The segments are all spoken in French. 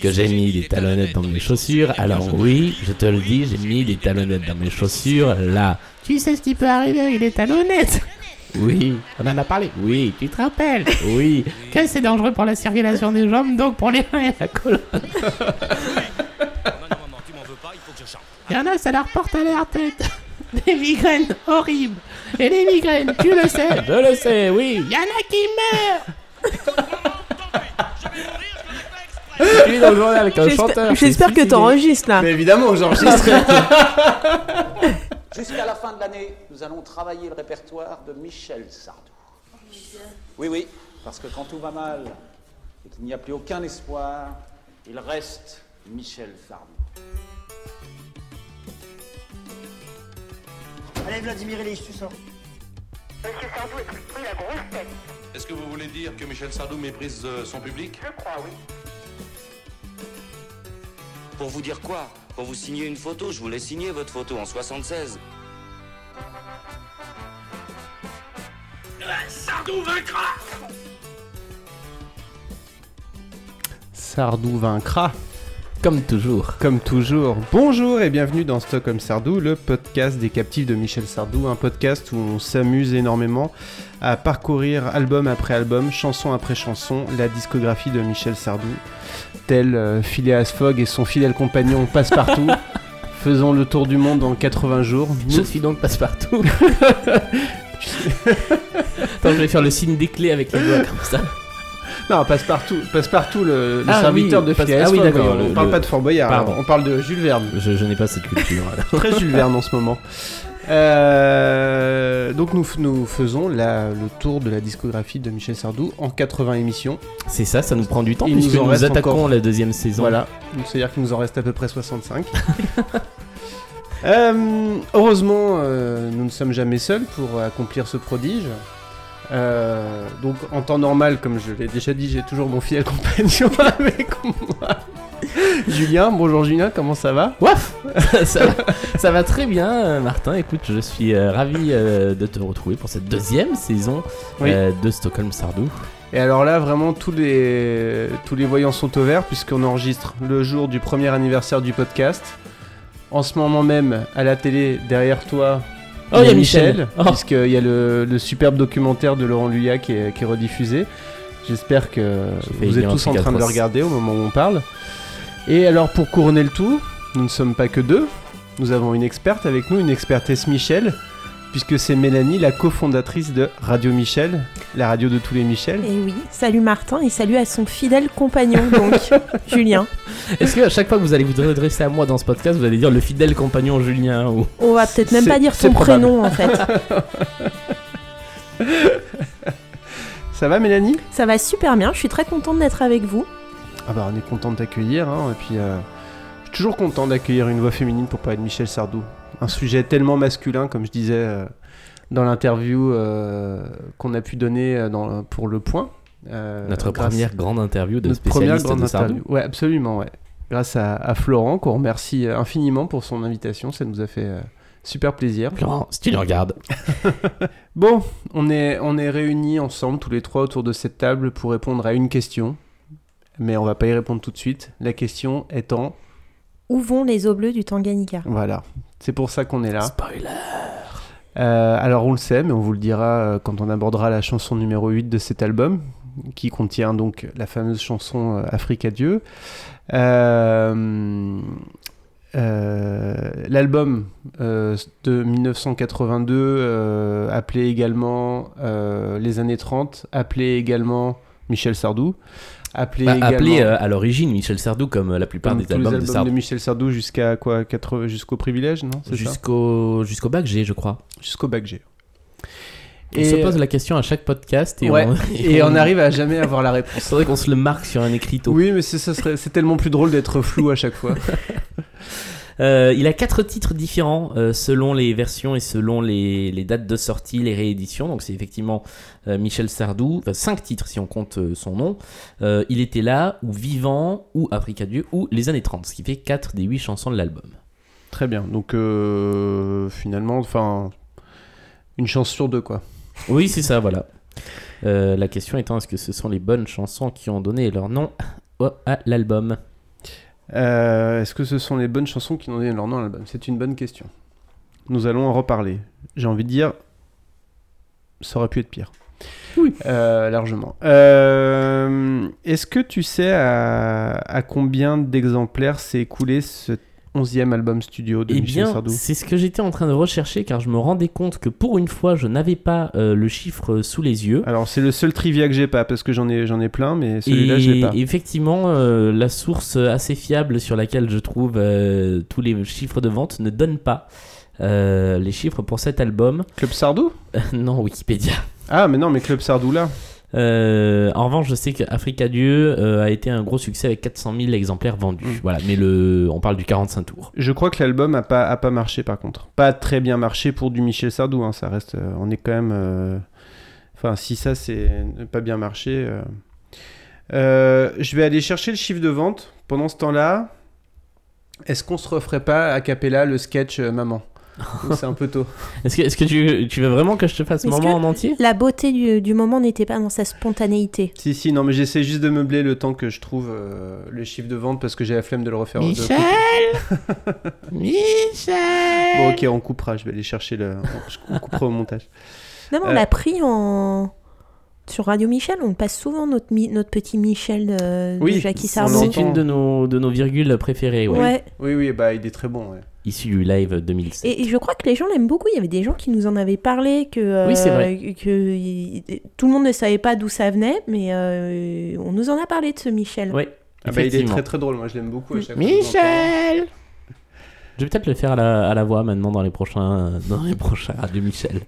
que j'ai mis des talonnettes dans mes chaussures. Alors oui, je te le dis, j'ai mis des talonnettes dans mes chaussures. Là, tu sais ce qui peut arriver avec des talonnettes? Oui, on en a parlé. Oui, tu te rappelles? Oui, que c'est dangereux pour la circulation des jambes, donc pour les mains et la colonne. Il y en a, ça leur porte à leur tête. Des migraines horribles. Et les migraines, tu le sais, je le sais, oui. Il y en a qui meurent. Je suis dans le journal avec un chanteur. J'espère que t'enregistres là. Mais évidemment, j'enregistre. Jusqu'à la fin de l'année, nous allons travailler le répertoire de Michel Sardou. Oui, oui, parce que quand tout va mal et qu'il n'y a plus aucun espoir, il reste Michel Sardou. Allez, Vladimir Ilyich, tu sors. Monsieur Sardou est pris la grosse tête. Est-ce que vous voulez dire que Michel Sardou méprise euh, son public? Je crois, oui. Pour vous dire quoi? Pour vous signer une photo, je voulais signer votre photo en 76. Sardou vaincra, Comme toujours. comme toujours. Bonjour et bienvenue dans Stockholm Sardou, le podcast des captifs de Michel Sardou, un podcast où on s'amuse énormément à parcourir album après album, chanson après chanson, la discographie de Michel Sardou, tel euh, Phileas Fogg et son fidèle compagnon Passepartout. Faisons le tour du monde en 80 jours. Je suis donc passe-partout. Attends, je vais faire le signe des clés avec les doigts comme ça. Non, Passepartout, Passepartout le, le Ah serviteur oui, de Phileas ah oui, Fogg, On le- parle le- pas de Fort Boyard, Pardon. on parle de Jules Verne. Je, je n'ai pas cette culture. Très Jules Verne en ce moment. Euh, donc nous, nous faisons la- le tour de la discographie de Michel Sardou en 80 émissions. C'est ça, ça nous prend du temps Il nous puisque nous, reste attaquons encore. la deuxième saison. Voilà, c'est-à-dire qu'il nous en reste à peu près 65. Euh, heureusement, euh, nous ne sommes jamais seuls pour accomplir ce prodige. Euh, donc en temps normal, comme je l'ai déjà dit, j'ai toujours mon fidèle compagnon avec moi. Julien, bonjour Julien, comment ça va? Waf ça, va, ça va très bien, Martin. Écoute, je suis euh, ravi euh, de te retrouver pour cette deuxième saison Oui. de Stockholm Sardou. Et alors là, vraiment, tous les, tous les voyants sont au vert puisqu'on enregistre le jour du premier anniversaire du podcast. En ce moment même, à la télé, derrière toi, Oh, il y a Michel. Oh. puisqu'il y a le, le superbe documentaire de Laurent Luyat qui est, qui est rediffusé. J'espère que vous êtes tous en train de le regarder au moment où on parle. Et alors, pour couronner le tout, nous ne sommes pas que deux. Nous avons une experte avec nous, une expertesse Michel, puisque c'est Mélanie, la cofondatrice de Radio Michel, la radio de tous les Michel. Et oui, salut Martin et salut à son fidèle compagnon, donc Julien. Est-ce que à chaque fois que vous allez vous redresser à moi dans ce podcast, vous allez dire le fidèle compagnon Julien ou On va peut-être même pas dire probable. prénom en fait. Ça va Mélanie? Ça va super bien, je suis très contente d'être avec vous. Ah bah on est content de t'accueillir, hein, et puis euh, je suis toujours content d'accueillir une voix féminine pour parler de Michel Sardou. Un sujet tellement masculin, comme je disais euh, dans l'interview euh, qu'on a pu donner euh, dans, pour Le Point. notre première grande interview de notre première spécialiste grande de Sardou interview. Ouais, absolument, ouais. Grâce à, à Florent, qu'on remercie infiniment pour son invitation, ça nous a fait super plaisir. Florent, si tu le regardes. Bon, on est, on est réunis ensemble, tous les trois, autour de cette table pour répondre à une question. Mais on va pas y répondre tout de suite. La question étant, Où vont les eaux bleues du Tanganyika voilà, c'est pour ça qu'on est là. Spoiler. Euh, alors on le sait, mais on vous le dira euh, quand on abordera la chanson numéro 8 de cet album, qui contient donc la fameuse chanson euh, Afrique à Dieu. Euh, euh, L'album euh, de 1982, euh, appelé également euh, Les années 30, appelé également Michel Sardou, appelé Bah, appelé euh, à l'origine Michel Sardou comme euh, la plupart comme des tous les albums, de Sardou. Michel Sardou jusqu'à quoi 80 jusqu'au privilège non c'est Jusqu'au jusqu'au bac G, je crois. jusqu'au bac G On se pose la question à chaque podcast et, ouais, on, et on arrive à jamais avoir la réponse. Faudrait qu'on se le marque sur un écriteau. Oui, mais c'est ça serait- c'est tellement plus drôle d'être flou à chaque fois. Euh, il a quatre titres différents euh, selon les versions et selon les, les dates de sortie, les rééditions. Donc c'est effectivement euh, Michel Sardou, enfin cinq titres si on compte son nom. Il était là, ou Vivant, ou Africa Dieu, ou Les années 30, ce qui fait quatre des huit chansons de l'album. Très bien. Donc finalement, enfin, une chance sur deux quoi. Oui, c'est ça, voilà. La question étant, est-ce que ce sont les bonnes chansons qui ont donné leur nom à l'album? Euh, Est-ce que ce sont les bonnes chansons qui ont donné leur nom à l'album? C'est une bonne question. Nous allons en reparler. J'ai envie de dire, ça aurait pu être pire. Oui. Euh, largement. Euh, Est-ce que tu sais à, à combien d'exemplaires s'est écoulé ce 11e album studio de Eh Michel bien, Sardou c'est ce que j'étais en train de rechercher car je me rendais compte que pour une fois, je n'avais pas euh, le chiffre sous les yeux. Alors c'est le seul trivia que j'ai pas parce que j'en ai j'en ai plein mais celui-là je l'ai pas. effectivement, euh, la source assez fiable sur laquelle je trouve euh, tous les chiffres de vente ne donne pas euh, les chiffres pour cet album. Club Sardou? Non, Wikipédia. Ah mais non mais Club Sardou là. Euh, en revanche, je sais que Africa Dieu euh, a été un gros succès avec 400 000 exemplaires vendus. Mm. Voilà, mais le, on parle du 45 tours. Je crois que l'album a pas, a pas marché par contre. Pas très bien marché pour du Michel Sardou, hein, ça reste. euh, on est quand même. Enfin, si ça c'est pas bien marché. je vais aller chercher le chiffre de vente. Pendant ce temps-là, est-ce qu'on se referait pas à Capella le sketch Maman? C'est un peu tôt. Est-ce que, tu, tu veux vraiment que je te fasse moment que- en entier? La beauté du, du moment n'était pas dans sa spontanéité? Si, si, non, mais j'essaie juste de meubler le temps que je trouve euh, le chiffre de vente parce que j'ai la flemme de le refaire. Michel Michel Bon, ok, on coupera. Je vais aller chercher le. On coupera au montage. Non, mais on Euh. l'a pris en... sur Radio Michel. On passe souvent notre, mi- notre petit Michel de, de Oui, Jackie Sardou. l'entend. C'est une de nos, de nos virgules préférées, ouais. Ouais. Oui, oui, bah il est très bon. ouais. Issue du live 2007. Et, et je crois que les gens l'aiment beaucoup. Il y avait des gens qui nous en avaient parlé, que, euh, Oui, c'est vrai. que tout le monde ne savait pas d'où ça venait, mais euh, on nous en a parlé de ce Michel. Ouais, Ah bah, il est très très drôle. Moi, je l'aime beaucoup à chaque fois. que je l'entends. Michel Je vais peut-être le faire à la, à la voix maintenant dans les prochains, dans les prochains Radio Michel.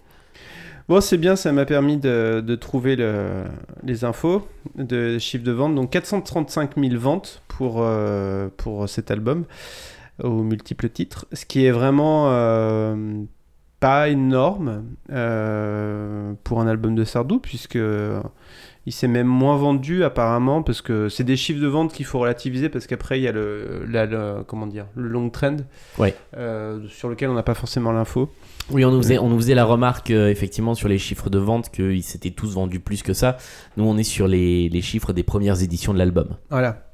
Bon, c'est bien, ça m'a permis de, trouver le- les infos de chiffre de vente. Donc 435 000 ventes pour, euh, pour cet album aux multiples titres, ce qui est vraiment euh, pas énorme euh, pour un album de Sardou, puisque il s'est même moins vendu apparemment, parce que c'est des chiffres de vente qu'il faut relativiser, parce qu'après il y a le, la- le- comment dire, le long trend, Ouais. euh, sur lequel on n'a pas forcément l'info. Oui, on nous faisait, on nous faisait la remarque euh, effectivement sur les chiffres de vente qu'ils s'étaient tous vendus plus que ça. Nous, on est sur les, les chiffres des premières éditions de l'album. Voilà.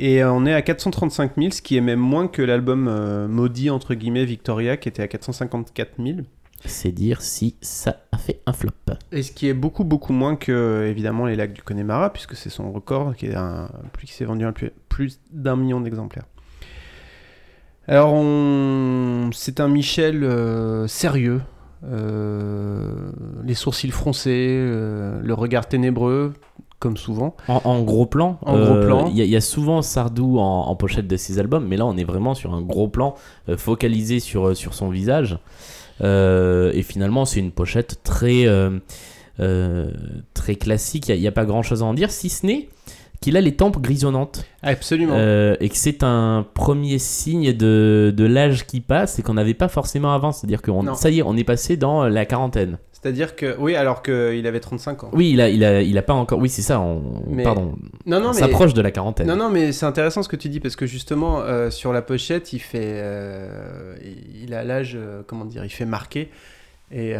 Et euh, on est à 435 000, ce qui est même moins que l'album euh, maudit, entre guillemets, Victoria, qui était à 454 000. C'est dire si ça a fait un flop. Et ce qui est beaucoup, beaucoup moins que, évidemment, les lacs du Connemara, puisque c'est son record, qui est un, qui s'est vendu à plus, plus d'un million d'exemplaires. Alors, on... c'est un Michel euh, sérieux, euh, les sourcils froncés, euh, le regard ténébreux, comme souvent. En, en gros plan, En gros plan. il y, y a souvent Sardou en, en pochette de ses albums, mais là on est vraiment sur un gros plan focalisé sur, sur son visage. Euh, et finalement, c'est une pochette très, euh, euh, très classique. Il n'y a, pas grand chose à en dire, si ce n'est qu'il a les tempes grisonnantes. Absolument. Euh, et que c'est un premier signe de, de l'âge qui passe et qu'on n'avait pas forcément avant. C'est-à-dire que ça y est, on est passé dans la quarantaine. C'est-à-dire que, oui, alors qu'il avait 35 ans. Oui, il a, il a, il a pas encore. Oui, c'est ça. On, Mais- Pardon. Non, non, on mais... s'approche de la quarantaine. Non, non, mais c'est intéressant ce que tu dis parce que justement, euh, sur la pochette, il fait. euh, il a l'âge, euh, comment dire, il fait marqué. Et,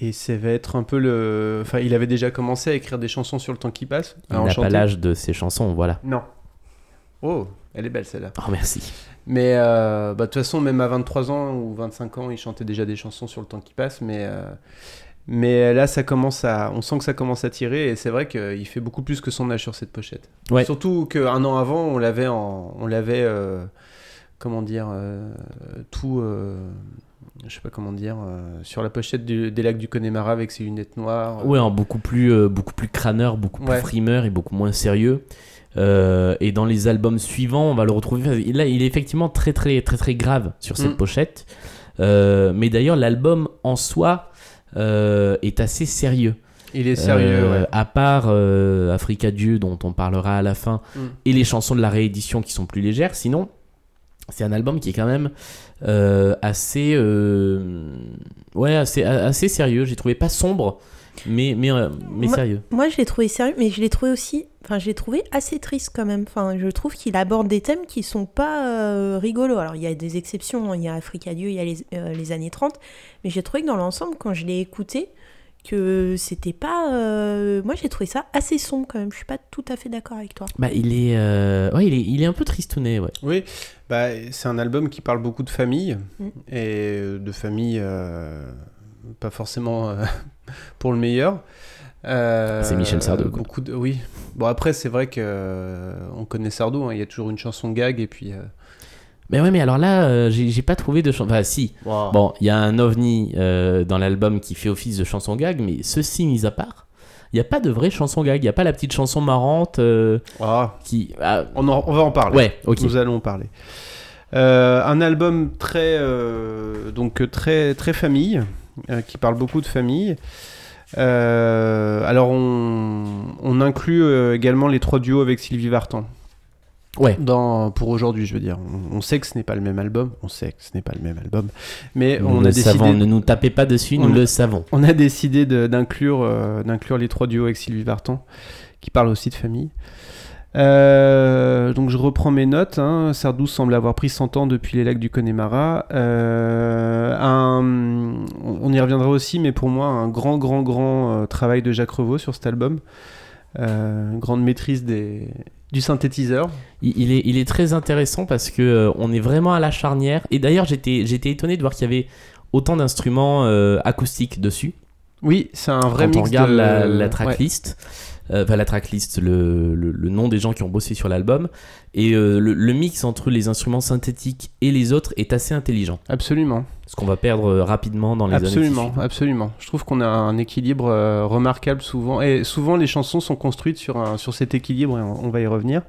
et ça va être un peu le. Enfin, il avait déjà commencé à écrire des chansons sur le temps qui passe. Il n'a pas l'âge de ses chansons, voilà. Non. Oh, elle est belle celle-là. Oh, merci. Mais euh, bah, de toute façon, même à 23 ans ou 25 ans, il chantait déjà des chansons sur le temps qui passe. Mais, euh, mais là, ça commence à, on sent que ça commence à tirer. Et c'est vrai qu'il fait beaucoup plus que son âge sur cette pochette. Ouais. Surtout qu'un an avant, on l'avait, on l'avait euh, comment dire, tout. je sais pas comment dire, sur la pochette du- des lacs du Connemara avec ses lunettes noires. Ouais, en beaucoup plus, beaucoup plus crâneur, beaucoup plus Ouais. frimeur et beaucoup moins sérieux. Euh, et dans les albums suivants, on va le retrouver. Là, il est effectivement très, très, très, très grave sur cette Mm. pochette. Euh, mais d'ailleurs, l'album en soi euh, est assez sérieux. Il est sérieux, ouais. À part Africa Dieu, dont on parlera à la fin, Mm. et les chansons de la réédition qui sont plus légères. Sinon, c'est un album qui est quand même assez, ouais, assez, assez sérieux. J'ai trouvé pas sombre, mais, mais, euh, mais Moi- sérieux. Moi, je l'ai trouvé sérieux, mais je l'ai trouvé aussi. Enfin, je l'ai trouvé assez triste quand même. Enfin, je trouve qu'il aborde des thèmes qui sont pas euh, rigolos. Alors, il y a des exceptions. hein. Il y a Africa Dieu, il y a les, euh, les années 30. Mais j'ai trouvé que dans l'ensemble, quand je l'ai écouté, que c'était pas. euh, Moi, j'ai trouvé ça assez sombre quand même. Je suis pas tout à fait d'accord avec toi. Bah, il est, euh, ouais, il est, il est un peu tristouné, ouais. Oui, bah, c'est un album qui parle beaucoup de famille Mm. et de famille euh, pas forcément euh, pour le meilleur. Euh, C'est Michel Sardou, quoi. Beaucoup de, oui. Bon après c'est vrai que euh, on connaît Sardou. hein, Il y a toujours une chanson gag et puis. euh, Mais ouais, mais alors là, euh, j'ai pas trouvé de chanson. Enfin, si. Bon, il y a un ovni euh, dans l'album qui fait office de chanson gag, mais ceci mis à part, il n'y a pas de vraie chanson gag. Il n'y a pas la petite chanson marrante euh, ah, qui. ah, on, en- on va en parler. ouais, ok. Nous allons en parler. Euh, un album très euh, donc très très famille euh, qui parle beaucoup de famille. Euh, alors on, on inclut euh, également les trois duos avec Sylvie Vartan. Ouais. Dans, pour aujourd'hui, je veux dire. On, on sait que ce n'est pas le même album. On sait que ce n'est pas le même album. Mais Nous on a décidé. savons, ne nous tapez pas dessus, nous On- le savons. On a décidé d'inclure euh, d'inclure les trois duos avec Sylvie Vartan, qui parlent aussi de famille. Euh, donc je reprends mes notes. Hein. Sardou semble avoir pris 100 ans depuis les lacs du Connemara. Euh, un- on y reviendra aussi, mais pour moi, un grand, grand, grand euh, travail de Jacques Revaux sur cet album. Euh, grande maîtrise des, du synthétiseur. Il, il est, il est très intéressant parce que on est vraiment à la charnière. Et d'ailleurs, j'étais, j'étais étonné de voir qu'il y avait autant d'instruments acoustiques dessus. Oui, c'est un vrai Quand on regarde de... la, tracklist, enfin la tracklist, le, le, le nom des gens qui ont bossé sur l'album, et euh, le, le mix entre les instruments synthétiques et les autres est assez intelligent. Absolument. Ce qu'on va perdre euh, rapidement dans les années Absolument, qui suivent. absolument. Je trouve qu'on a un équilibre euh, remarquable souvent. Et souvent, les chansons sont construites sur, un, sur cet équilibre et on, on va y revenir.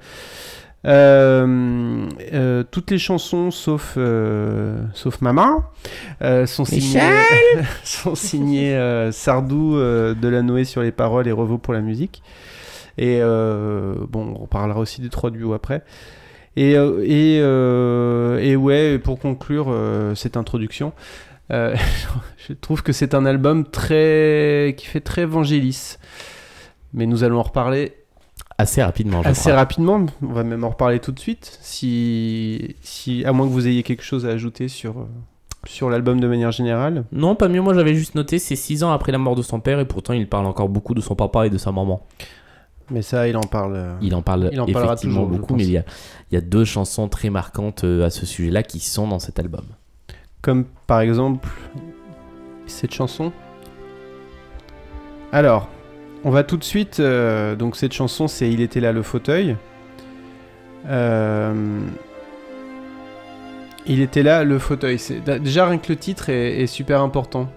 Euh, euh, toutes les chansons, sauf, euh, sauf Maman, sont signées, sont signées Sardou, Delanoë sur les paroles et Revaux pour la musique. Et bon, on parlera aussi des trois duos après. Et, et, euh, et ouais, pour conclure euh, cette introduction, euh, je trouve que c'est un album très qui fait très évangélis. Mais nous allons en reparler Assez rapidement, je assez crois. rapidement. On va même en reparler tout de suite, si, si à moins que vous ayez quelque chose à ajouter sur euh, sur l'album de manière générale. Non, pas mieux. Moi, j'avais juste noté, c'est 6 ans après la mort de son père, et pourtant, il parle encore beaucoup de son papa et de sa maman. Mais ça, il en parle. euh, Il en parle Il en parlera effectivement toujours, beaucoup, mais il y, a, il y a deux chansons très marquantes euh, à ce sujet-là qui sont dans cet album. Comme par exemple cette chanson. Alors, on va tout de suite. euh, donc cette chanson, c'est Il était là le fauteuil. Euh, il était là le fauteuil. C'est déjà rien que le titre est, est super important.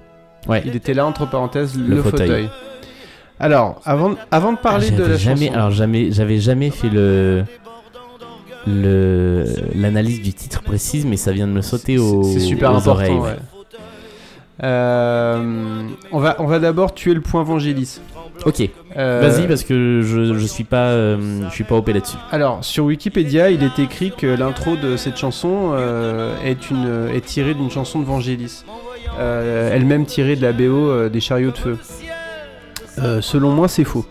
Ouais. Il était là entre parenthèses le, Le fauteuil. fauteuil. Alors, avant, avant de parler de J'avais la jamais, chanson. alors jamais, j'avais jamais fait le le l'analyse du titre précise, mais ça vient de me sauter aux, C'est super aux important. oreilles. ouais. Euh, on va, on va d'abord tuer le point Vangelis. Ok, Euh, vas-y parce que je, je suis pas euh, je suis pas OP là-dessus. Alors, sur Wikipédia, il est écrit que l'intro de cette chanson euh, est, une, est tirée d'une chanson de Vangelis. Euh, Elle-même tirée de la BO euh, des chariots de feu. Euh, selon moi, c'est faux.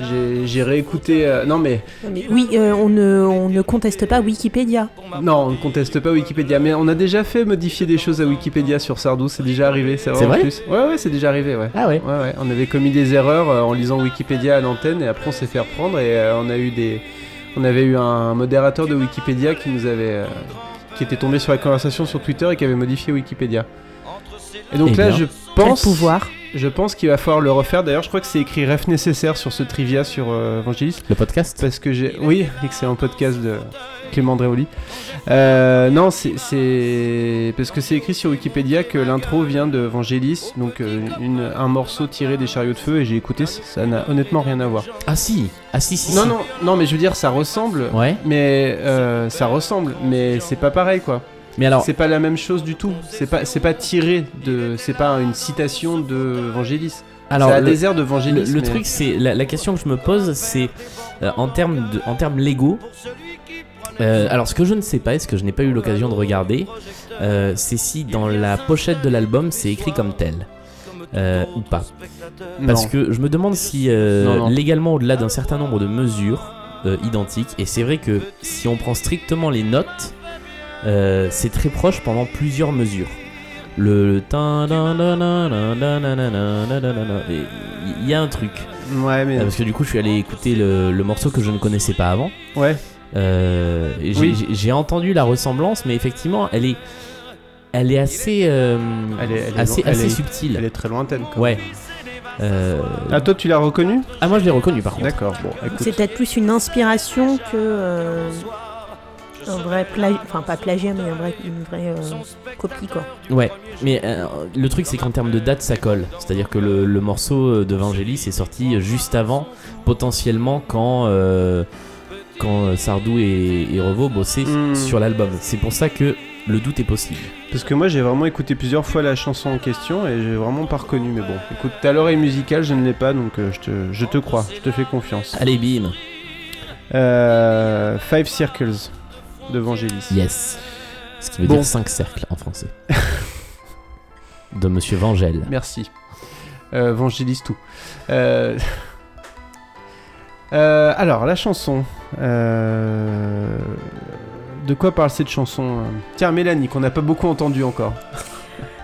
J'ai- J'ai réécouté. euh, non, mais. Mais oui, euh, on, ne, on ne conteste pas Wikipédia. Non, on ne conteste pas Wikipédia. Mais on a déjà fait modifier des choses à Wikipédia sur Sardou. C'est déjà arrivé, c'est vrai. C'est en vrai plus. Ouais, ouais, c'est déjà arrivé, ouais. Ah ouais. Ouais, ouais, on avait commis des erreurs euh, en lisant Wikipédia à l'antenne et après on s'est fait reprendre et euh, on a eu des, on avait eu un modérateur de Wikipédia qui nous avait, euh, qui était tombé sur la conversation sur Twitter et qui avait modifié Wikipédia. Et donc Eh là, bien. je Quel pense, pouvoir. Je pense qu'il va falloir le refaire. D'ailleurs, je crois que c'est écrit ref nécessaire sur ce trivia sur euh, Vangelis Le podcast. parce que j'ai, oui, excellent podcast de Clément Andréoli. Euh, non, c'est- parce que c'est écrit sur Wikipédia que l'intro vient de Vangelis, donc euh, une- un morceau tiré des chariots de feu, et j'ai écouté, ça- ça n'a honnêtement rien à voir. Ah si, ah si si. Non, si. non, non, mais je veux dire, ça ressemble, Ouais. mais euh, ça ressemble, mais c'est pas pareil, quoi. Mais alors, C'est pas la même chose du tout. C'est pas, c'est pas tiré de, c'est pas une citation de Vangelis. alors le- des airs de Le, Vangelis. le mais- truc, c'est la, la question que je me pose, c'est euh, en termes de, en termes légaux. euh, alors, ce que je ne sais pas, et ce que je n'ai pas eu l'occasion de regarder, euh, c'est si dans la pochette de l'album c'est écrit comme tel euh, ou pas. Parce Non. que je me demande si euh, Non, non. légalement, au-delà d'un certain nombre de mesures euh, identiques, et c'est vrai que si on prend strictement les notes, euh, c'est très proche pendant plusieurs mesures. Le il y a un truc. Parce que du coup, je suis allé écouter le, morceau que je ne connaissais pas avant. Ouais. J'ai entendu la ressemblance, mais effectivement, elle est, elle est assez, assez, assez subtile. Elle est très lointaine. Ouais. Euh... Ah toi tu l'as reconnu Ah moi je l'ai reconnu par contre. D'accord. Bon, c'est peut-être plus une inspiration que un vrai plagiat, enfin pas plagiat, mais un vrai, une vraie euh, copie quoi. Ouais, mais euh, le truc c'est qu'en termes de date ça colle. C'est-à-dire que le, le morceau de Vangelis est sorti juste avant, potentiellement quand, euh, quand Sardou et, et Revo bossaient Hmm. sur l'album. C'est pour ça que le doute est possible. Parce que moi, j'ai vraiment écouté plusieurs fois la chanson en question et j'ai vraiment pas reconnu. Mais bon, écoute, t'as l'oreille musicale, je ne l'ai pas, donc euh, je, te, je te crois, je te fais confiance. Allez, bim Euh, Five Circles de Vangelis. Yes Ce qui veut Bon. dire 5 cercles en français. de Monsieur Vangel. Merci. Euh, Vangelis tout. Euh, euh, alors, la chanson. Euh, De quoi parle cette chanson Tiens, Mélanie, qu'on n'a pas beaucoup entendu encore.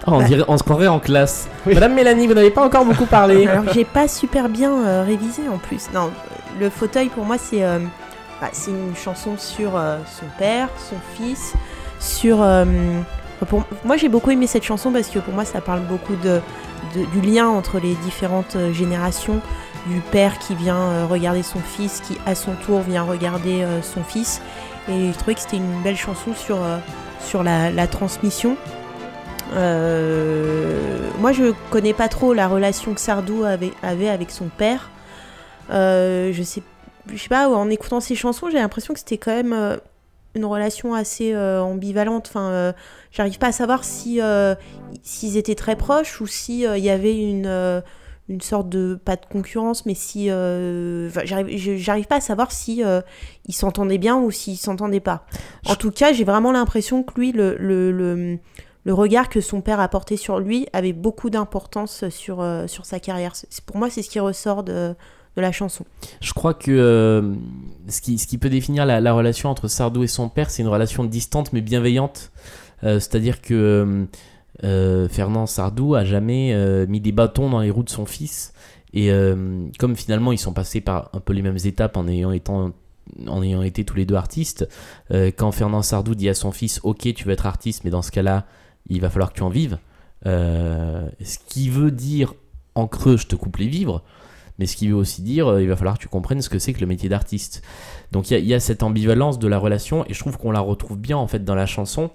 Oh, on, dirait, on se croirait en classe. Oui. Madame Mélanie, vous n'avez pas encore beaucoup parlé. Alors j'ai pas super bien euh, révisé en plus. Non, le fauteuil pour moi c'est euh, bah, c'est une chanson sur euh, son père, son fils, sur. euh, moi j'ai beaucoup aimé cette chanson parce que pour moi ça parle beaucoup de, du lien entre les différentes euh, générations, du père qui vient regarder son fils, qui à son tour vient regarder son fils. Et je trouvais que c'était une belle chanson sur, sur la, transmission. Moi, je connais pas trop la relation que Sardou avait, avait avec son père. Je sais, je sais pas, en écoutant ses chansons, j'ai l'impression que c'était quand même euh, une relation assez euh, ambivalente. Enfin, euh, j'arrive pas à savoir si euh, s'ils étaient très proches ou si il y avait une une sorte de pas de concurrence, mais si j'arrive pas à savoir si ils s'entendaient bien ou s'ils s'entendaient pas. En tout cas, j'ai vraiment l'impression que lui, le, le, le, le regard que son père a porté sur lui avait beaucoup d'importance sur, sur sa carrière. Pour moi, c'est ce qui ressort de, de la chanson. Je crois que euh, ce, qui, peut définir la, la relation entre Sardou et son père, c'est une relation distante mais bienveillante. Euh, C'est-à-dire que euh, Fernand Sardou a jamais mis des bâtons dans les roues de son fils. Et comme finalement ils sont passés par un peu les mêmes étapes en ayant, en ayant été tous les deux artistes, quand Fernand Sardou dit à son fils Ok, tu veux être artiste, mais dans ce cas-là, il va falloir que tu en vives. Ce qui veut dire en creux, je te coupe les vivres mais ce qui veut aussi dire euh, il va falloir que tu comprennes ce que c'est que le métier d'artiste. Donc il y a- cette ambivalence de la relation et je trouve qu'on la retrouve bien en fait dans la chanson,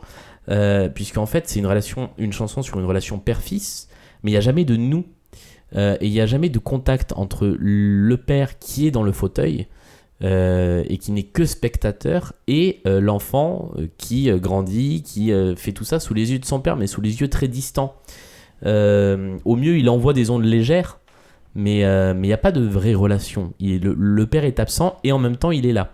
euh, puisqu'en fait c'est une relation, une chanson sur une relation père-fils, mais il n'y a jamais de nous euh, et il n'y a jamais de contact entre le père qui est dans le fauteuil euh, et qui n'est que spectateur et l'enfant qui grandit, qui fait tout ça sous les yeux de son père, mais sous les yeux très distants. Au mieux, il envoie des ondes légères, mais euh, il n'y a pas de vraie relation. Il est- le, le père est absent et en même temps il est là.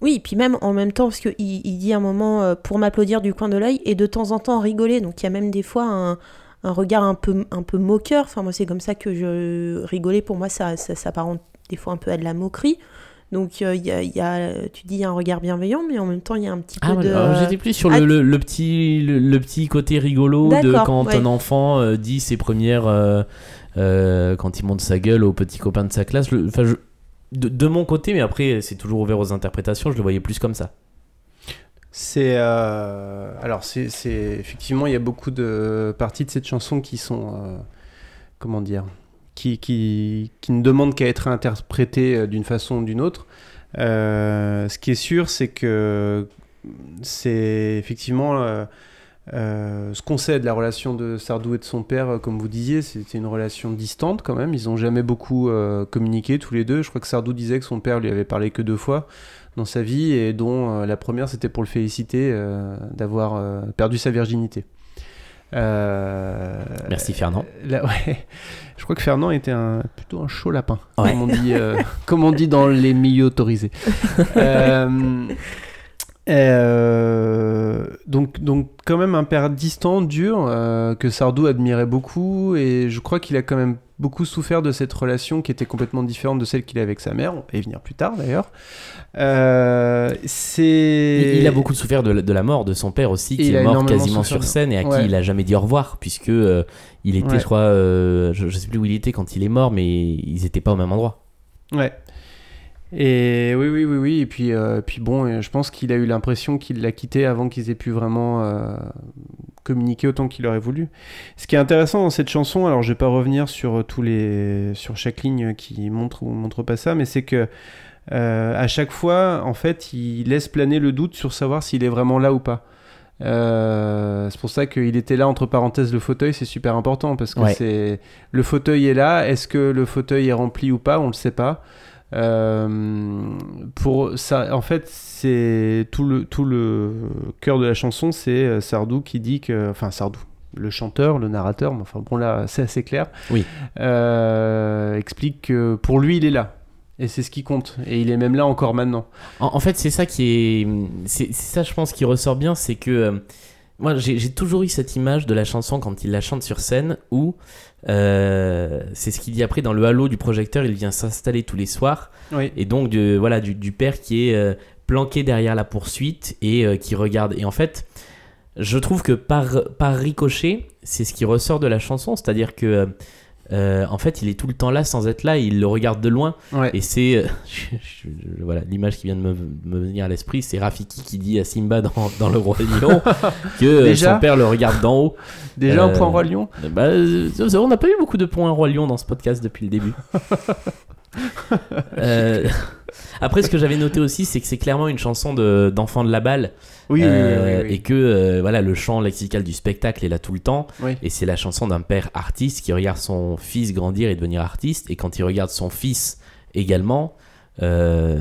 Oui, et puis même en même temps, parce qu'il il dit un moment euh, pour m'applaudir du coin de l'œil et de temps en temps rigoler. Donc il y a même des fois un, un regard un peu, un peu moqueur. Enfin, moi, c'est comme ça que je rigolais. Pour moi, ça, ça s'apparente des fois un peu à de la moquerie. Donc euh, y a, il y a- tu dis il y a un regard bienveillant, mais en même temps, il y a un petit peu Ah, de. alors, j'étais plus sur le, Ah, le- le petit le, le petit côté rigolo de quand ouais. un enfant euh, dit ses premières euh, euh, quand il monte sa gueule aux petits copains de sa classe. Le- de, mon côté, mais après c'est toujours ouvert aux interprétations. Je le voyais plus comme ça. C'est euh, alors c'est effectivement il y a beaucoup de parties de cette chanson qui sont euh, comment dire qui, qui, qui ne demandent qu'à être interprétées d'une façon ou d'une autre. Ce qui est sûr c'est que c'est effectivement euh, ce qu'on sait de la relation de Sardou et de son père, euh, comme vous disiez, c'était une relation distante quand même. Ils n'ont jamais beaucoup euh, communiqué tous les deux. Je crois que Sardou disait que son père lui avait parlé que deux fois dans sa vie et dont euh, la première c'était pour le féliciter d'avoir perdu sa virginité. Merci Fernand. là, ouais. Je crois que Fernand était un, plutôt un chaud lapin, Ouais. comme, on dit, comme on dit dans les milieux autorisés. Euh, donc, donc, quand même un père distant, dur, euh, que Sardou admirait beaucoup, et je crois qu'il a quand même beaucoup souffert de cette relation qui était complètement différente de celle qu'il a avec sa mère, et venir plus tard d'ailleurs. Euh, c'est. Il, a beaucoup souffert de, la- de la mort de son père aussi, qui il est mort quasiment souffert sur scène et à Ouais. qui il a jamais dit au revoir, puisque euh, il était, Ouais. je crois, je, je sais plus où il était quand il est mort, mais ils étaient pas au même endroit. Ouais. Et oui, oui, oui, oui. Et puis, euh, puis bon, euh, je pense qu'il a eu l'impression qu'il l'a quitté avant qu'ils aient pu vraiment euh, communiquer autant qu'il aurait voulu. Ce qui est intéressant dans cette chanson, alors je vais pas revenir sur tous les, sur chaque ligne qui montre ou montre pas ça, mais c'est que euh, à chaque fois, en fait, il laisse planer le doute sur savoir s'il est vraiment là ou pas. Euh, c'est pour ça qu'il était là entre parenthèses le fauteuil, c'est super important parce que Ouais. c'est le fauteuil est là. Est-ce que le fauteuil est rempli ou pas? On le sait pas. Euh, pour ça, en fait, c'est tout le tout le cœur de la chanson, c'est euh, Sardou qui dit que, enfin Sardou, le chanteur, le narrateur, mais enfin bon là, c'est assez clair. Oui. Euh, explique que pour lui, il est là. Et c'est ce qui compte. Et il est même là encore maintenant. En, en fait, c'est ça qui est. C'est ça, je pense, qui ressort bien, c'est que. euh, moi, j'ai toujours eu cette image de la chanson quand il la chante sur scène où. Euh, c'est ce qu'il dit après dans le halo du projecteur, il vient s'installer tous les soirs. Oui. Et donc, de, voilà, du, du père qui est euh, planqué derrière la poursuite et euh, qui regarde. Et en fait, je trouve que par, par ricochet, c'est ce qui ressort de la chanson. C'est-à-dire que. Euh, en fait, il est tout le temps là sans être là, il le regarde de loin. Ouais. Et c'est euh, voilà l'image qui vient de me, me venir à l'esprit, c'est Rafiki qui dit à Simba dans, dans le roi lion que euh, Déjà son père le regarde d'en haut. Déjà un point roi lion. Bah, on n'a pas eu beaucoup de points roi lion dans ce podcast depuis le début. Après, ce que j'avais noté aussi, c'est que c'est clairement une chanson de- d'enfant de la balle. Oui, oui, oui, Euh, oui, oui. Et que euh, voilà, le chant lexical du spectacle est là tout le temps. Oui. Et c'est la chanson d'un père artiste qui regarde son fils grandir et devenir artiste. Et quand il regarde son fils également, euh,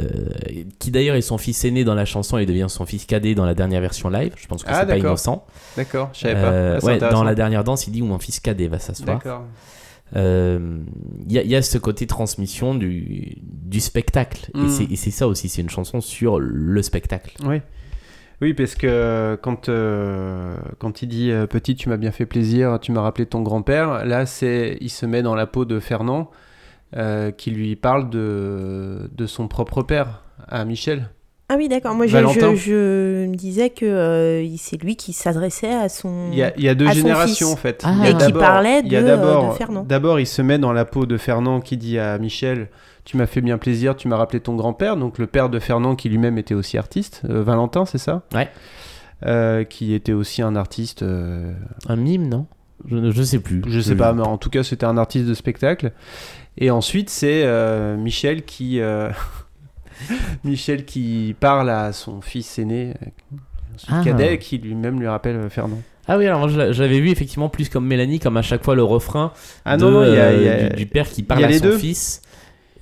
qui d'ailleurs est son fils aîné dans la chanson et devient son fils cadet dans la dernière version live. Je pense que Ah, c'est pas innocent. D'accord, je savais pas. Ah, ouais, dans la dernière danse, il dit où mon fils cadet va s'asseoir. D'accord. Euh, Il y, a- il y a ce côté transmission du, du spectacle. Mm. Et c'est- Et c'est ça aussi, c'est une chanson sur le spectacle. Oui. Oui, parce que quand, euh, quand il dit euh, Petit, tu m'as bien fait plaisir, tu m'as rappelé ton grand-père, là, c'est il se met dans la peau de Fernand, euh, qui lui parle de, de son propre père, à Michel. Ah oui, d'accord. Moi, je, Valentin. je, je me disais que euh, c'est lui qui s'adressait à son. Il y a, il y a deux à son générations, fils. en fait. Ah. Y Et qui parlait il y a de, d'abord- euh, de Fernand. D'abord, il se met dans la peau de Fernand qui dit à Michel Tu m'as fait bien plaisir, tu m'as rappelé ton grand-père. Donc, le père de Fernand qui lui-même était aussi artiste, euh, Valentin, c'est ça? Ouais. Euh, qui était aussi un artiste. euh, Un mime, non? Je, ne- je sais plus. Je sais pas, mais en tout cas, c'était un artiste de spectacle. Et ensuite, c'est euh, Michel qui. Michel qui parle à son fils aîné, euh, son Ah. cadet, qui lui-même lui rappelle euh, Fernand. Ah oui, alors moi, je l'a- je l'avais vu effectivement plus comme Mélanie, comme à chaque fois le refrain Ah de, non, non, il y a. euh, y a- du, du père qui parle à son deux. fils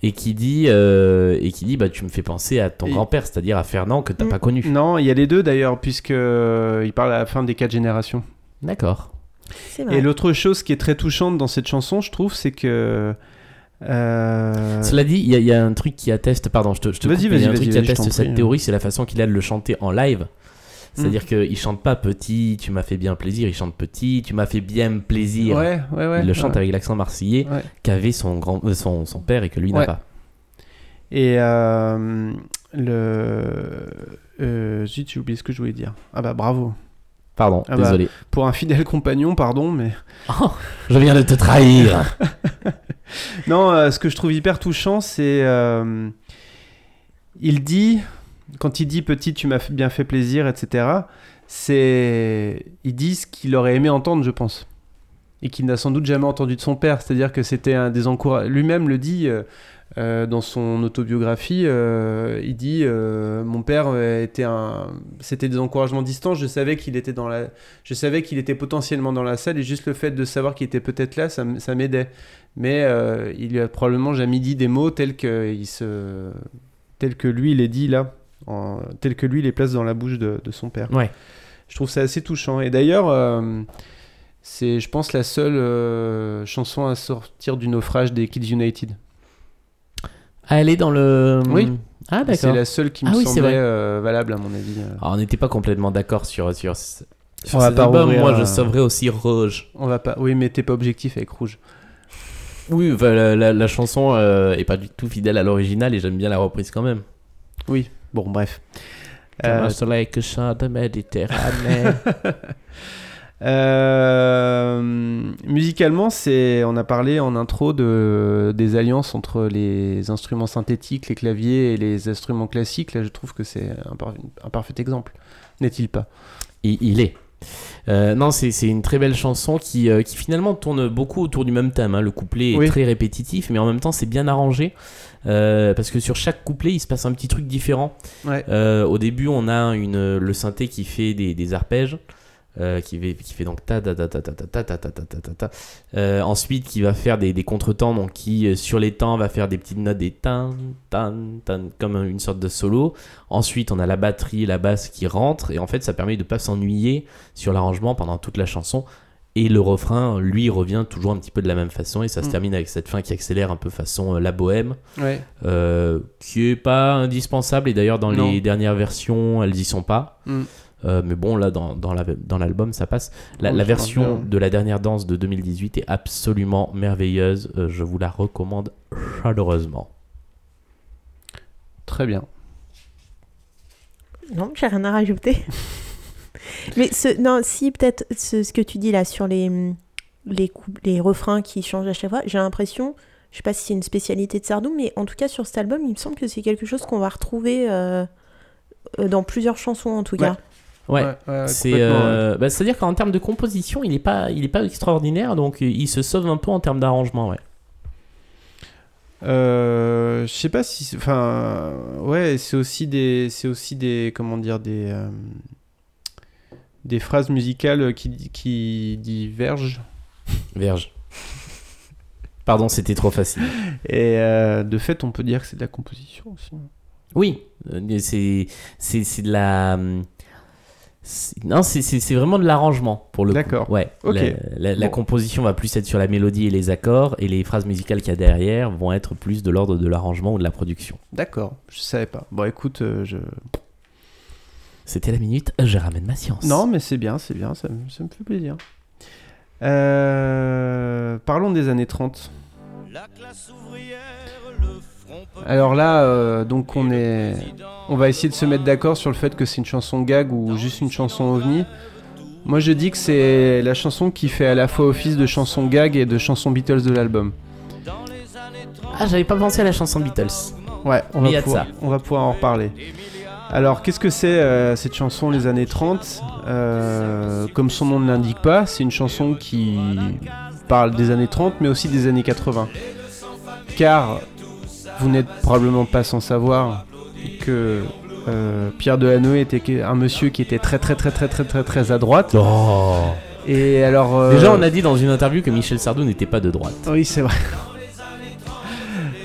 et qui dit euh, et qui dit bah tu me fais penser à ton Et- grand-père, c'est-à-dire à Fernand que t'as Mm. pas connu. Non, il y a les deux d'ailleurs, puisque euh, il parle à la fin des quatre générations. D'accord. Et l'autre chose qui est très touchante dans cette chanson, je trouve, c'est que. Euh, Cela dit, il y, a- il y a un truc qui atteste, pardon, je te, je te coupe, il y a un truc qui atteste cette théorie, c'est la façon qu'il a de le chanter en live. C'est-à-dire Mm. qu'il chante pas petit, tu m'as fait bien plaisir, il chante petit, tu m'as fait bien plaisir. Ouais, ouais, ouais. il le chante avec l'accent marseillais qu'avait son, grand, euh, son, son père et que lui n'a pas. Et euh, le. Zut, j'ai oublié ce que je voulais dire. Ah bah bravo. Pardon, Ah bah. désolé. Pour un fidèle compagnon, pardon, mais. Oh, je viens de te trahir. Non, euh, ce que je trouve hyper touchant, c'est. euh, il dit. Quand il dit petit, tu m'as bien fait plaisir, etc. C'est. Il dit ce qu'il aurait aimé entendre, je pense. Et qu'il n'a sans doute jamais entendu de son père. C'est-à-dire que c'était un des encouragements. Lui-même le dit. euh, euh, dans son autobiographie, euh, il dit euh, mon père était un, c'était des encouragements distants. Je savais qu'il était dans la, je savais qu'il était potentiellement dans la salle et juste le fait de savoir qu'il était peut-être là, ça, m'aidait. Mais il a probablement jamais dit des mots tels que il se, tels que lui les dit là, en, tels que lui les place dans la bouche de, de son père. Ouais. Je trouve ça assez touchant. Et d'ailleurs. C'est, je pense, la seule euh, chanson à sortir du naufrage des Kids United. Ah, elle est dans le. Oui. Ah, C'est d'accord. la seule qui me Ah oui, c'est semblait euh, valable à mon avis. euh. Alors, on n'était pas complètement d'accord sur, sur, sur On va pas Moi, je sauverais aussi Rouge. On va pas. Oui, mais t'es pas objectif avec Rouge. Oui, enfin, la, la- la chanson euh, est pas du tout fidèle à l'original et j'aime bien la reprise quand même. Oui. Bon, bref. Euh, un soleil que chante Méditerranée. Euh, musicalement, c'est, on a parlé en intro de, des alliances entre les instruments synthétiques, les claviers et les instruments classiques. Là, je trouve que c'est un, par- un parfait exemple, n'est-il pas? Il, il est. Euh, non, c'est une très belle chanson qui, euh, qui finalement tourne beaucoup autour du même thème. hein. Le couplet est Oui. très répétitif, mais en même temps c'est bien arrangé. euh, parce que sur chaque couplet il se passe un petit truc différent. Ouais. Au début on a une, le synthé qui fait des, des arpèges. Euh, qui, fait, qui fait donc ta ta ta ta ta ta ta ta ta ta ta ta ta. Euh, ensuite qui va faire des, des contretemps donc qui euh, sur les temps va faire des petites notes des tan tan tan comme une sorte de solo ensuite on a la batterie la basse qui rentre et en fait ça permet de pas s'ennuyer sur l'arrangement pendant toute la chanson et le refrain lui revient toujours un petit peu de la même façon et ça se Mm. termine avec cette fin qui accélère un peu façon euh, la bohème Ouais. euh, qui est pas indispensable et d'ailleurs dans Non. les dernières versions elles y sont pas Mm. Euh, mais bon là dans, dans la- dans l'album ça passe la, Oh, la version de la dernière danse de 2018 est absolument merveilleuse Euh, je vous la recommande chaleureusement Très bien. Non, j'ai rien à rajouter. Mais ce, non, si peut-être ce, ce que tu dis là sur les les, les refrains qui changent à chaque fois, j'ai l'impression, je sais pas si c'est une spécialité de Sardou, mais en tout cas sur cet album, il me semble que c'est quelque chose qu'on va retrouver euh, euh, dans plusieurs chansons en tout cas. Ouais, Ouais, ouais, C'est, euh, bah, c'est-à-dire qu'en termes de composition, il est pas, il est pas extraordinaire, donc euh, il se sauve un peu en termes d'arrangement, ouais. Euh, je sais pas si, enfin, ouais, c'est aussi des, c'est aussi des, comment dire, des, euh, des phrases musicales qui, qui divergent. Verge. Pardon, c'était trop facile. Et de fait, on peut dire que c'est de la composition aussi. Oui, c'est, c'est, c'est de la. C'est- Non, c'est, vraiment de l'arrangement pour le coup. D'accord. Ouais. Ok. La, la- la Bon. composition va plus être sur la mélodie et les accords, et les phrases musicales qu'il y a derrière vont être plus de l'ordre de l'arrangement ou de la production. D'accord, je savais pas. Bon, écoute, euh, je. C'était la minute, je ramène ma science. Non, mais c'est bien, c'est bien, ça, me- ça me fait plaisir. Euh, parlons des années 30. Alors là, euh, donc on est, on va essayer de se mettre d'accord sur le fait que c'est une chanson gag ou juste une chanson ovni. Moi, je dis que c'est la chanson qui fait à la fois office de chanson gag et de chanson Beatles de l'album. Ah, j'avais pas pensé à la chanson Beatles. Ouais, on pouvoir, va pouvoir en reparler. Alors, qu'est-ce que c'est euh, cette chanson Les années 30 Euh, Comme son nom ne l'indique pas, c'est une chanson qui parle des années 30, mais aussi des années 80. Car vous n'êtes probablement pas sans savoir que euh, Pierre Delanoë était un monsieur qui était très très très très très très très à droite. Oh. Et alors. euh, Déjà, on a dit dans une interview que Michel Sardou n'était pas de droite. oui, c'est vrai.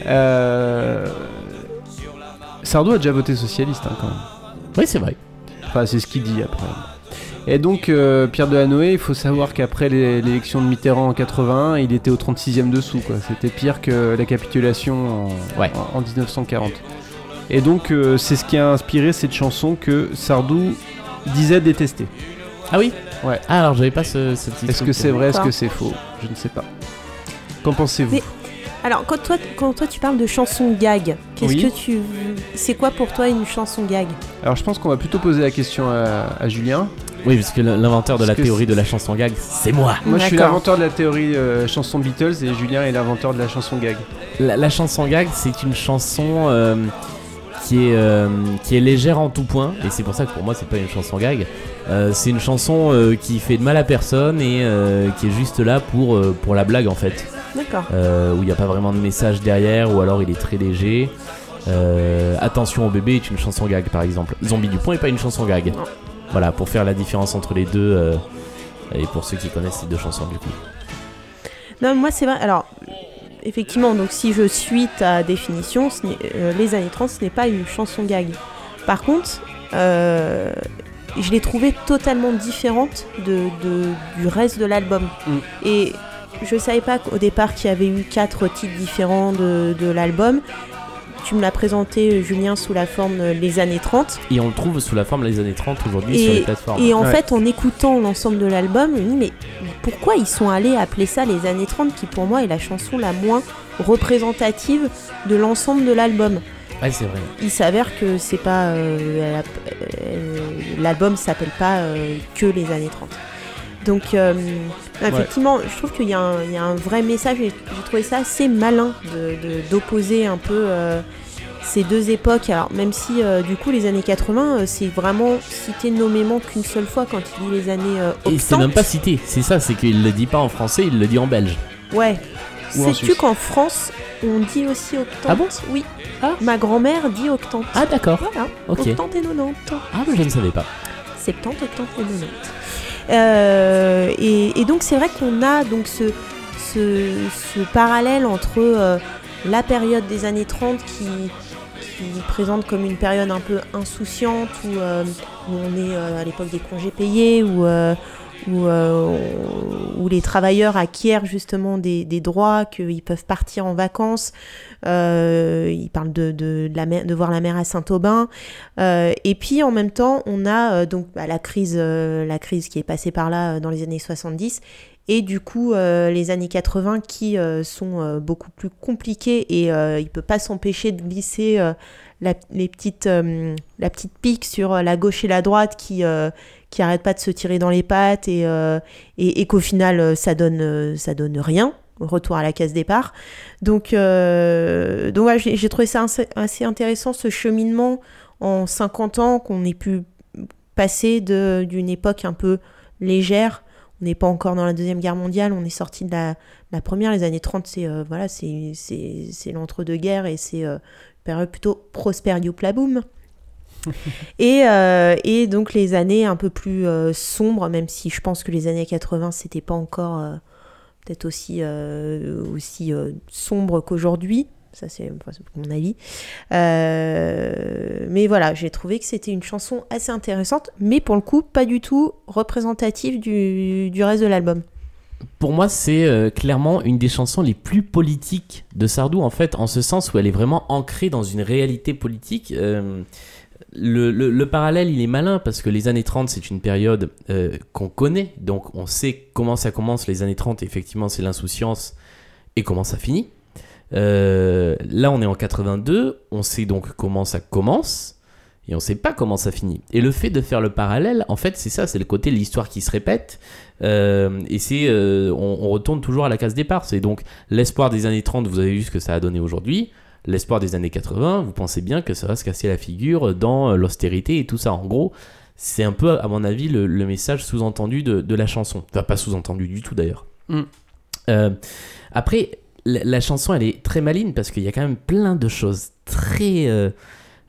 Euh... Sardou a déjà voté socialiste hein, quand même. Oui, c'est vrai. Enfin, c'est ce qu'il dit après. Et donc, euh, Pierre Delanoë, il faut savoir qu'après l'élection de Mitterrand en 81, il était au 36e dessous. quoi. C'était pire que la capitulation en, Ouais. en- en 1940. Et donc, euh, c'est ce qui a inspiré cette chanson que Sardou disait détester. Ah oui? Ouais. Ah, alors j'avais pas ce, ce petit Est-ce que c'est vrai, est-ce que c'est faux? Je ne sais pas. Qu'en pensez-vous? Mais- Alors, quand toi, quand toi tu parles de chanson gag, qu'est-ce Oui. que tu. C'est quoi pour toi une chanson gag? Alors, je pense qu'on va plutôt poser la question à, à Julien. Oui, parce que l'inventeur de Parce la théorie de la chanson gag, c'est moi. Moi, je suis l'inventeur de la théorie euh, chanson Beatles et Julien est l'inventeur de la chanson gag. La, la chanson gag, c'est une chanson euh, qui, est, euh, qui est légère en tout point, et c'est pour ça que pour moi, c'est pas une chanson gag. Euh, c'est une chanson euh, qui fait de mal à personne et euh, qui est juste là pour, euh, pour la blague en fait. D'accord. Euh, où il n'y a pas vraiment de message derrière, ou alors il est très léger. Euh, Attention au bébé est une chanson gag par exemple. Zombie du Pont est pas une chanson gag. Non. Voilà, pour faire la différence entre les deux, euh, et pour ceux qui connaissent ces deux chansons du coup. Non, moi c'est vrai. Alors, effectivement, donc si je suis ta définition, ce n'est- euh, les années 30, ce n'est pas une chanson gag. Par contre, je l'ai trouvée totalement différente de, de- du reste de l'album. Mm. Et je savais pas qu'au départ qu'il y avait eu quatre titres différents de, de l'album. Tu me l'as présenté, Julien, sous la forme euh, Les années 30. Et on le trouve sous la forme les années 30 aujourd'hui sur les plateformes. Et en Ouais. fait, en écoutant l'ensemble de l'album, je me dis, mais pourquoi ils sont allés appeler ça les années 30, qui pour moi est la chanson la moins représentative de l'ensemble de l'album? Ouais, c'est vrai. il s'avère que c'est pas euh, euh, l'album s'appelle pas euh, que les années 30 donc euh, effectivement je trouve qu'il y, a un- il y a un vrai message et j'ai trouvé ça assez malin de- de- d'opposer un peu euh, ces deux époques. Alors même si euh, du coup les années 80 euh, c'est vraiment cité nommément qu'une seule fois quand il dit les années euh, Et c'est même pas cité, c'est ça, c'est qu'il le dit pas en français, il le dit en belge. ouais. Sais-tu qu'en France on dit aussi octante Ah bon? Oui. Ah. ma grand-mère dit octante Ah d'accord, voilà. Ok. octante et 90 Ah, mais je ne savais pas. 70, 80 et 90. Euh, et, donc c'est vrai qu'on a donc ce, parallèle entre euh, la période des années 30 qui, présente comme une période un peu insouciante où, euh, où on est à l'époque des congés payés, où, où, euh, où les travailleurs acquièrent justement des, droits, qu'ils peuvent partir en vacances. Euh, il parle de, la mer- de voir la mer à Saint-Aubin. Euh, et puis en même temps, on a donc bah, la crise, la crise qui est passée par là dans les années 70 et du coup les années 80 qui sont beaucoup plus compliquées et il peut pas s'empêcher de glisser la, petite pique sur la gauche et la droite qui qui arrête pas de se tirer dans les pattes et, euh, et, qu'au final euh, ça donne euh, ça donne rien retour à la case départ donc euh, donc j'ai trouvé ça assez, intéressant ce cheminement en 50 ans qu'on ait pu passer d'une époque un peu légère. On n'est pas encore dans la Deuxième Guerre mondiale, on est sorti de la, première. Les années 30, c'est voilà, c'est l'entre-deux-guerres et c'est une période plutôt prosperio plaboum. et, euh, et donc les années un peu plus euh, sombres, même si je pense que les années 80, c'était pas encore euh, peut-être aussi, aussi sombre qu'aujourd'hui. Ça, c'est mon avis. Mais voilà, j'ai trouvé que c'était une chanson assez intéressante, mais pour le coup, pas du tout représentative du, du reste de l'album. Pour moi, c'est clairement une des chansons les plus politiques de Sardou, en fait, en ce sens où elle est vraiment ancrée dans une réalité politique. Le, le- le parallèle, il est malin parce que les années 30, c'est une période euh, qu'on connaît, donc on sait comment ça commence les années 30, effectivement, c'est l'insouciance et comment ça finit. Euh, là, on est en 82, on sait donc comment ça commence et on sait pas comment ça finit. Et le fait de faire le parallèle, en fait, c'est ça, c'est le côté de l'histoire qui se répète. Euh, et c'est, on retourne toujours à la case départ. C'est donc l'espoir des années 30, vous avez vu ce que ça a donné aujourd'hui. L'espoir des années 80, vous pensez bien que ça va se casser la figure dans euh, l'austérité et tout ça. En gros, c'est un peu, à mon avis, le, le message sous-entendu de, de la chanson. Enfin, pas sous-entendu du tout d'ailleurs. Mm. Euh, après, la, la chanson, elle est très maligne parce qu'il y a quand même plein de choses très. euh,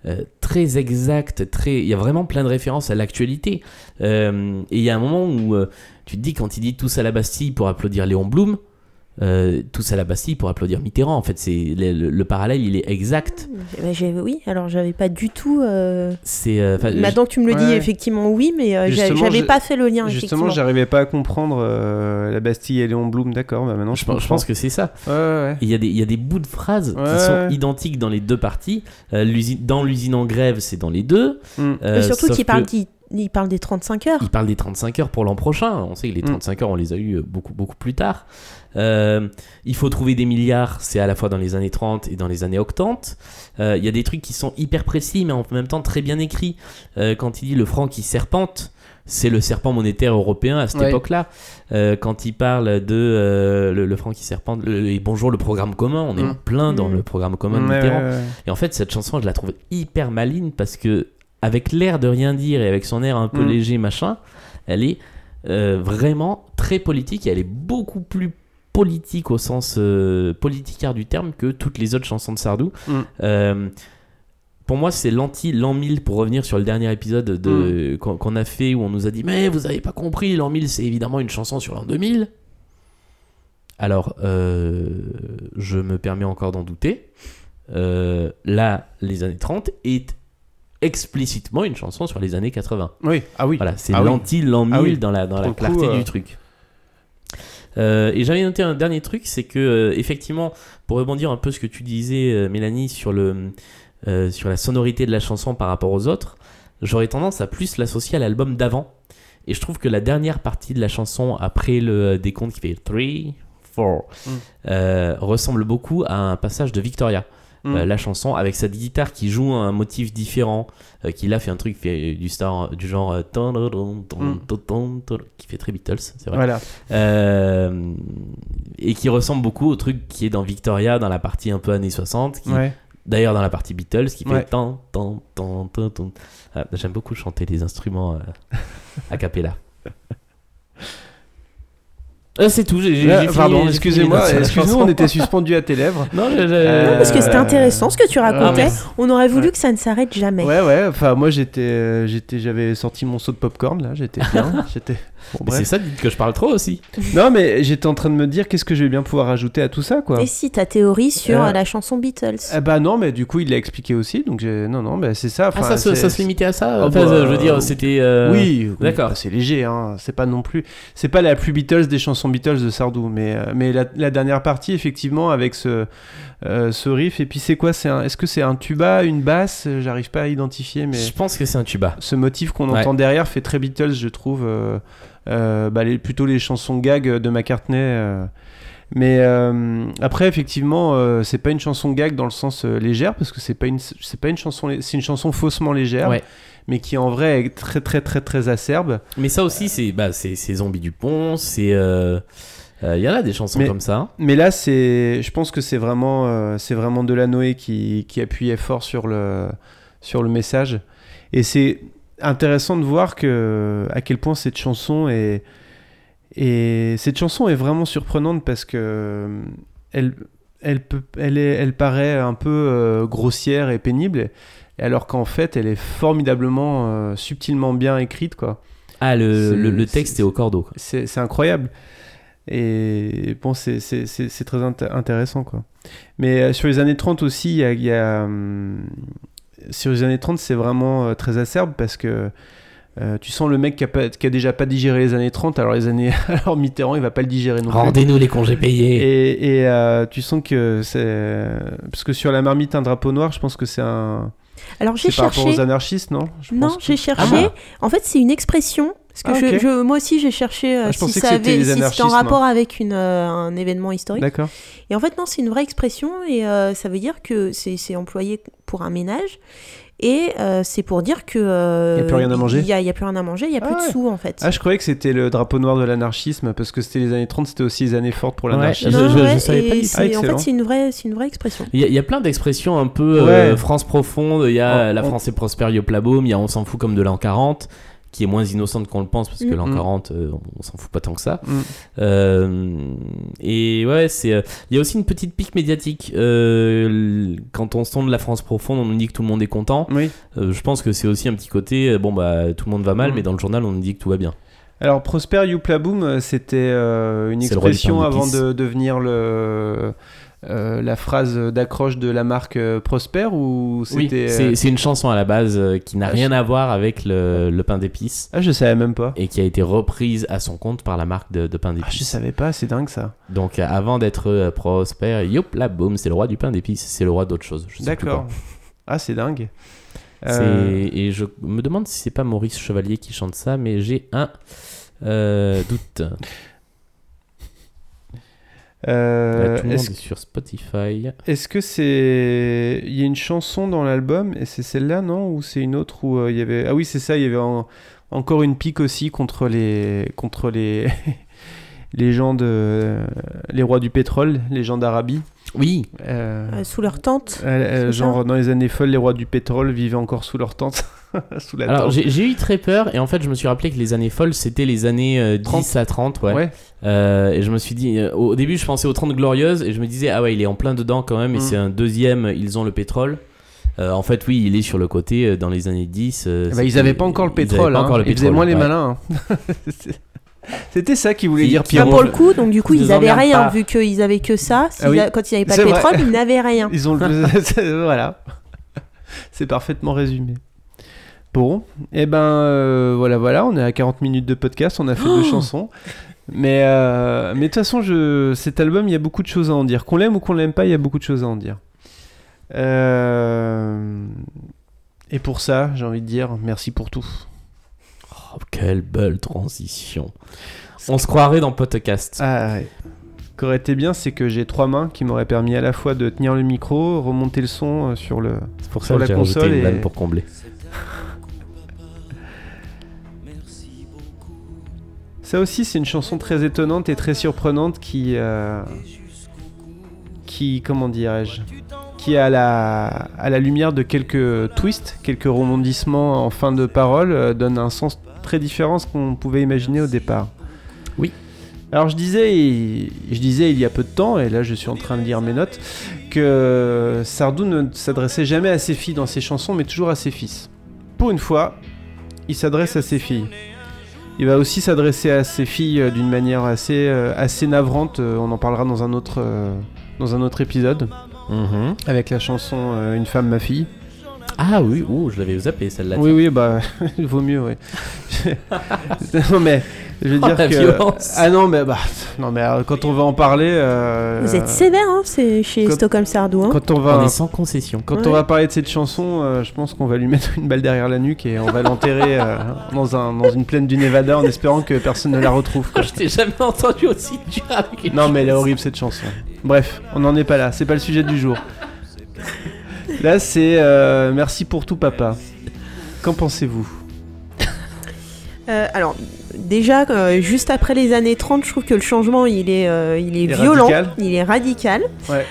euh, très exactes, très... il y a vraiment plein de références à l'actualité. Et il y a un moment où tu te dis, quand il dit tous à la Bastille pour applaudir Léon Blum, euh, tous à la Bastille pour applaudir Mitterrand, en fait, c'est le, le- le parallèle, il est exact. Bah, j'ai- oui, alors j'avais pas du tout. euh, C'est. euh, Maintenant que tu me le dis, Ouais. effectivement, oui, mais euh, j'avais pas fait le lien. Justement, j'arrivais pas à comprendre euh, la Bastille et Léon Blum, d'accord, bah maintenant je, je, pense- je comprends. pense que c'est ça. Ouais, ouais. Il y, a des- il y a des bouts de phrases Ouais, qui sont ouais. identiques dans les deux parties. Euh, l'usine- dans l'usine en grève, c'est dans les deux. Mm. Euh, Mais surtout parle, que- qu'il- il parle des 35 heures. Il parle des 35 heures pour l'an prochain. On sait que les Mm. 35 heures, on les a eu beaucoup, beaucoup plus tard. Euh, il faut trouver des milliards, c'est à la fois dans les années 30 et dans les années octantes. Euh, Il y a des trucs qui sont hyper précis, mais en même temps très bien écrits. Euh, quand il dit le franc qui serpente, c'est le serpent monétaire européen à cette Ouais. époque-là. Euh, quand il parle de euh, le, le franc qui serpente, le- et bonjour le programme commun, on est Mm. en plein dans Mm. le programme commun de Ouais, Mitterrand. ouais, ouais. Et en fait, cette chanson, je la trouve hyper maligne parce que, avec l'air de rien dire et avec son air un peu Mm. léger, machin, elle est euh, vraiment très politique et elle est beaucoup plus politique au sens euh, politicard du terme que toutes les autres chansons de Sardou. Mm. Euh, pour moi, c'est l'anti l'an 1000 pour revenir sur le dernier épisode de, Mm. qu'on a fait où on nous a dit Mais vous avez pas compris, l'an 1000 c'est évidemment une chanson sur l'an 2000. Alors, euh, je me permets encore d'en douter. Là, les années 30 est explicitement une chanson sur les années 80. Oui, ah oui. Voilà, c'est Ah oui. l'anti l'an 1000 Ah oui. dans la, dans Pour la le coup, clarté euh, du truc. Euh, et j'avais noté un dernier truc, c'est que euh, effectivement, pour rebondir un peu ce que tu disais, euh, Mélanie, sur le euh, sur la sonorité de la chanson par rapport aux autres, j'aurais tendance à plus l'associer à l'album d'avant. Et je trouve que la dernière partie de la chanson, après le décompte qui fait 3, 4, Mm. euh, ressemble beaucoup à un passage de Victoria. Mm. euh, la chanson avec sa guitare qui joue un motif différent, euh, qui là fait un truc fait du star du genre euh, Mm. qui fait très Beatles, c'est vrai. Voilà. Et qui ressemble beaucoup au truc qui est dans Victoria dans la partie un peu années 60 qui Ouais. d'ailleurs dans la partie Beatles qui fait Ouais. tan tan tan tan tan. Ah, j'aime beaucoup chanter les instruments a cappella Euh, c'est tout j'ai j'ai- Ah, pardon, j'ai excusez-moi, excuse-nous, on était suspendu à tes lèvres. non j'ai- j'ai- Euh, Non, parce que c'était intéressant ce que tu Ah, racontais. On aurait voulu Ouais. que ça ne s'arrête jamais. Ouais, ouais, enfin, moi j'étais, euh, j'étais, j'avais sorti mon saut de popcorn là, j'étais bien, j'étais. Bon, Mais c'est ça dites que je parle trop aussi Non, mais j'étais en train de me dire qu'est-ce que je vais bien pouvoir ajouter à tout ça, quoi. Et si ta théorie sur Euh, la chanson Beatles Ah bah non, mais du coup il l'a expliqué aussi, donc non, non, bah c'est ça. ah ça, se- c'est- ça se limitait à ça Ah, enfin bah, je veux dire c'était euh, Oui, oui, d'accord. bah, c'est léger, hein. c'est pas non plus, c'est pas la plus Beatles des chansons Beatles de Sardou, mais euh, mais la, la dernière partie effectivement avec ce euh, ce riff et puis c'est quoi, c'est un, est-ce que c'est un tuba, une basse, j'arrive pas à identifier, mais je pense que c'est un tuba ce motif qu'on Ouais. entend derrière fait très Beatles, je trouve, euh, euh, bah, les, plutôt les chansons gag de McCartney. Mais après, effectivement, c'est pas une chanson gag dans le sens légère, parce que c'est pas une, c'est pas une chanson, c'est une chanson faussement légère, Ouais. mais qui en vrai est très très très très acerbe. mais ça aussi c'est bah c'est c'est Zombie Dupont c'est euh, euh, il y en a des chansons Mais- comme ça hein. Mais là, c'est, je pense que c'est vraiment, euh, c'est vraiment Delanoë qui, qui appuyait fort sur le, sur le message. Et c'est intéressant de voir que à quel point cette chanson est, et cette chanson est vraiment surprenante parce que euh, elle, elle peut, elle est, elle paraît un peu euh, grossière et pénible, alors qu'en fait, elle est formidablement, euh, subtilement bien écrite, quoi. ah le, le, le texte c'est- est au cordeau c'est incroyable. Et bon, c'est- c'est c'est- c'est très int- intéressant, quoi. Mais euh, sur les années 30 aussi, il y a... il y a, hum, sur les années 30, c'est vraiment euh, très acerbe parce que euh, tu sens le mec qui a, pas- qui a déjà pas digéré les années 30, alors les années... Alors Mitterrand, il va pas le digérer non plus. rendez-nous les congés payés Et, et, euh, tu sens que c'est... Parce que sur la marmite, un drapeau noir, je pense que c'est un... Alors j'ai C'est par rapport cherché. aux anarchistes, non Je Non, que- j'ai cherché. Ah En fait, c'est une expression. Parce que Ah, je, ok. je- moi aussi, j'ai cherché euh, Ah, je si ça c'était avait, les si c'était en rapport avec une, euh, un événement historique. D'accord. Et en fait, non, c'est une vraie expression et euh, ça veut dire que c'est employé pour un ménage. Et euh, c'est pour dire que. euh, Y a plus rien à manger Il y a, il plus rien à manger, il y a Ah plus ouais. de sous en fait. Ah, je croyais que c'était le drapeau noir de l'anarchisme, parce que c'était les années 30, c'était aussi les années fortes pour Ouais. l'anarchisme. je- Non, je- je ouais, savais pas Ah, en fait, c'est une vraie, c'est une vraie expression. Il y, a- il y a plein d'expressions un peu euh, Ouais. France profonde. Il y a On- La on- France est prospère, Yoplaboum. Il y a On s'en fout comme de l'an 40, qui est moins innocente qu'on le pense, parce que Mm. l'an Mm. 40, euh, on s'en fout pas tant que ça. Mm. Euh, et ouais, c'est. euh, Il y a aussi une petite pique médiatique. Quand on sonde la France profonde, on nous dit que tout le monde est content. Oui. Je pense que c'est aussi un petit côté. Bon, bah, tout le monde va mal, Mm. mais dans le journal, on nous dit que tout va bien. Alors, Prosper Youpla Boom, euh, c'était une expression avant de devenir le, euh, la phrase d'accroche de la marque euh, Prosper ou Oui, c'était. c'est euh, c'est une chanson à la base qui n'a Ah, rien je- à voir avec le, le pain d'épices. Ah, je savais même pas. et qui a été reprise à son compte par la marque de, de pain Ah, je d'épices. savais pas, c'est dingue ça. Donc avant d'être prospère, youp la boum, c'est le roi du pain d'épices, c'est le roi d'autre chose. D'accord. Ah, c'est dingue. Euh, Et je me demande si c'est pas Maurice Chevalier qui chante ça, mais j'ai un euh, doute. Euh, Là, tout le monde Est-ce est sur Spotify. est-ce que c'est. Il y a une chanson dans l'album, et c'est celle-là, non? Ou c'est une autre où euh, il y avait. Ah oui, c'est ça, il y avait en- encore une pique aussi contre les. contre les. les gens de. les rois du pétrole, les gens d'Arabie. Oui, Euh, Euh, sous leur tente. euh, genre ça dans les années folles, les rois du pétrole vivaient encore sous leur tente. sous la alors j'ai eu très peur et en fait je me suis rappelé que les années folles c'était les années euh, 10 30. à 30. Ouais. Ouais. Euh, et je me suis dit, euh, au début je pensais aux 30 glorieuses et je me disais, ah ouais, il est en plein dedans quand même et Mm. c'est un deuxième, ils ont le pétrole. Euh, en fait, oui, il est sur le côté euh, dans les années 10. euh, Bah, ils c'était- avaient pas encore le ils pétrole. pas hein. encore le Ils faisaient pétrole, moins les malins. hein. C'était ça qu'ils voulaient Qui- dire Pierrot. pour le coup, donc du coup, Ils ils nous avaient emmerdent rien, pas. vu qu'ils avaient que ça. Ah oui. a- Quand ils n'avaient pas C'est de vrai. pétrole, ils n'avaient rien. Ils ont le... voilà. C'est parfaitement résumé. Bon, et ben euh, voilà, voilà, on est à 40 minutes de podcast, on a fait deux chansons. Mais euh, mais de toute façon, je... cet album, il y a beaucoup de choses à en dire. Qu'on l'aime ou qu'on l'aime pas, il y a beaucoup de choses à en dire. Euh, Et pour ça, j'ai envie de dire merci pour tout. Oh, quelle belle transition. On se croirait dans podcast. Ah, ouais. qu'aurait été bien, c'est que j'ai trois mains qui m'auraient permis à la fois de tenir le micro, remonter le son euh, sur le. C'est pour Sur ça la que j'ai rajouté console et- pour combler. Ça aussi, c'est une chanson très étonnante et très surprenante qui. euh, qui. Comment dirais-je Qui, à la, à la lumière de quelques twists, quelques rebondissements en fin de parole, euh, donne un sens très différent à ce qu'on pouvait imaginer au départ. Oui. Alors je disais, je disais il y a peu de temps, et là je suis en train de lire mes notes, que Sardou ne s'adressait jamais à ses filles dans ses chansons, mais toujours à ses fils. Pour une fois, il s'adresse à ses filles. Il va aussi s'adresser à ses filles euh, d'une manière assez, euh, assez navrante, on en parlera dans un autre, dans un autre épisode, Mhm. avec la chanson euh, Une femme, ma fille. Ah oui, ouh, je l'avais zappé celle-là. Oui, oui, bah, il vaut mieux, oui. non, mais je veux Oh, dire la que. violence. Ah non, mais bah, non, mais euh, quand on va en parler. euh, Vous êtes sévère, hein, c'est chez quand- Stockholm Sardou. Hein. Quand on On va. est sans concession. Quand Ouais. on va parler de cette chanson, euh, je pense qu'on va lui mettre une balle derrière la nuque et on va l'enterrer euh, dans, un, dans une plaine du Nevada en espérant que personne ne la retrouve. quoi. Je t'ai jamais entendu aussi dur avec une Non, mais elle est horrible cette chanson. Bref, on n'en est pas là, c'est pas le sujet du jour. Là, c'est euh, Merci pour tout, papa. Qu'en pensez-vous Euh, alors, déjà, euh, juste après les années 30, je trouve que le changement, il est, il est Il violent, radical. il est radical. Ouais.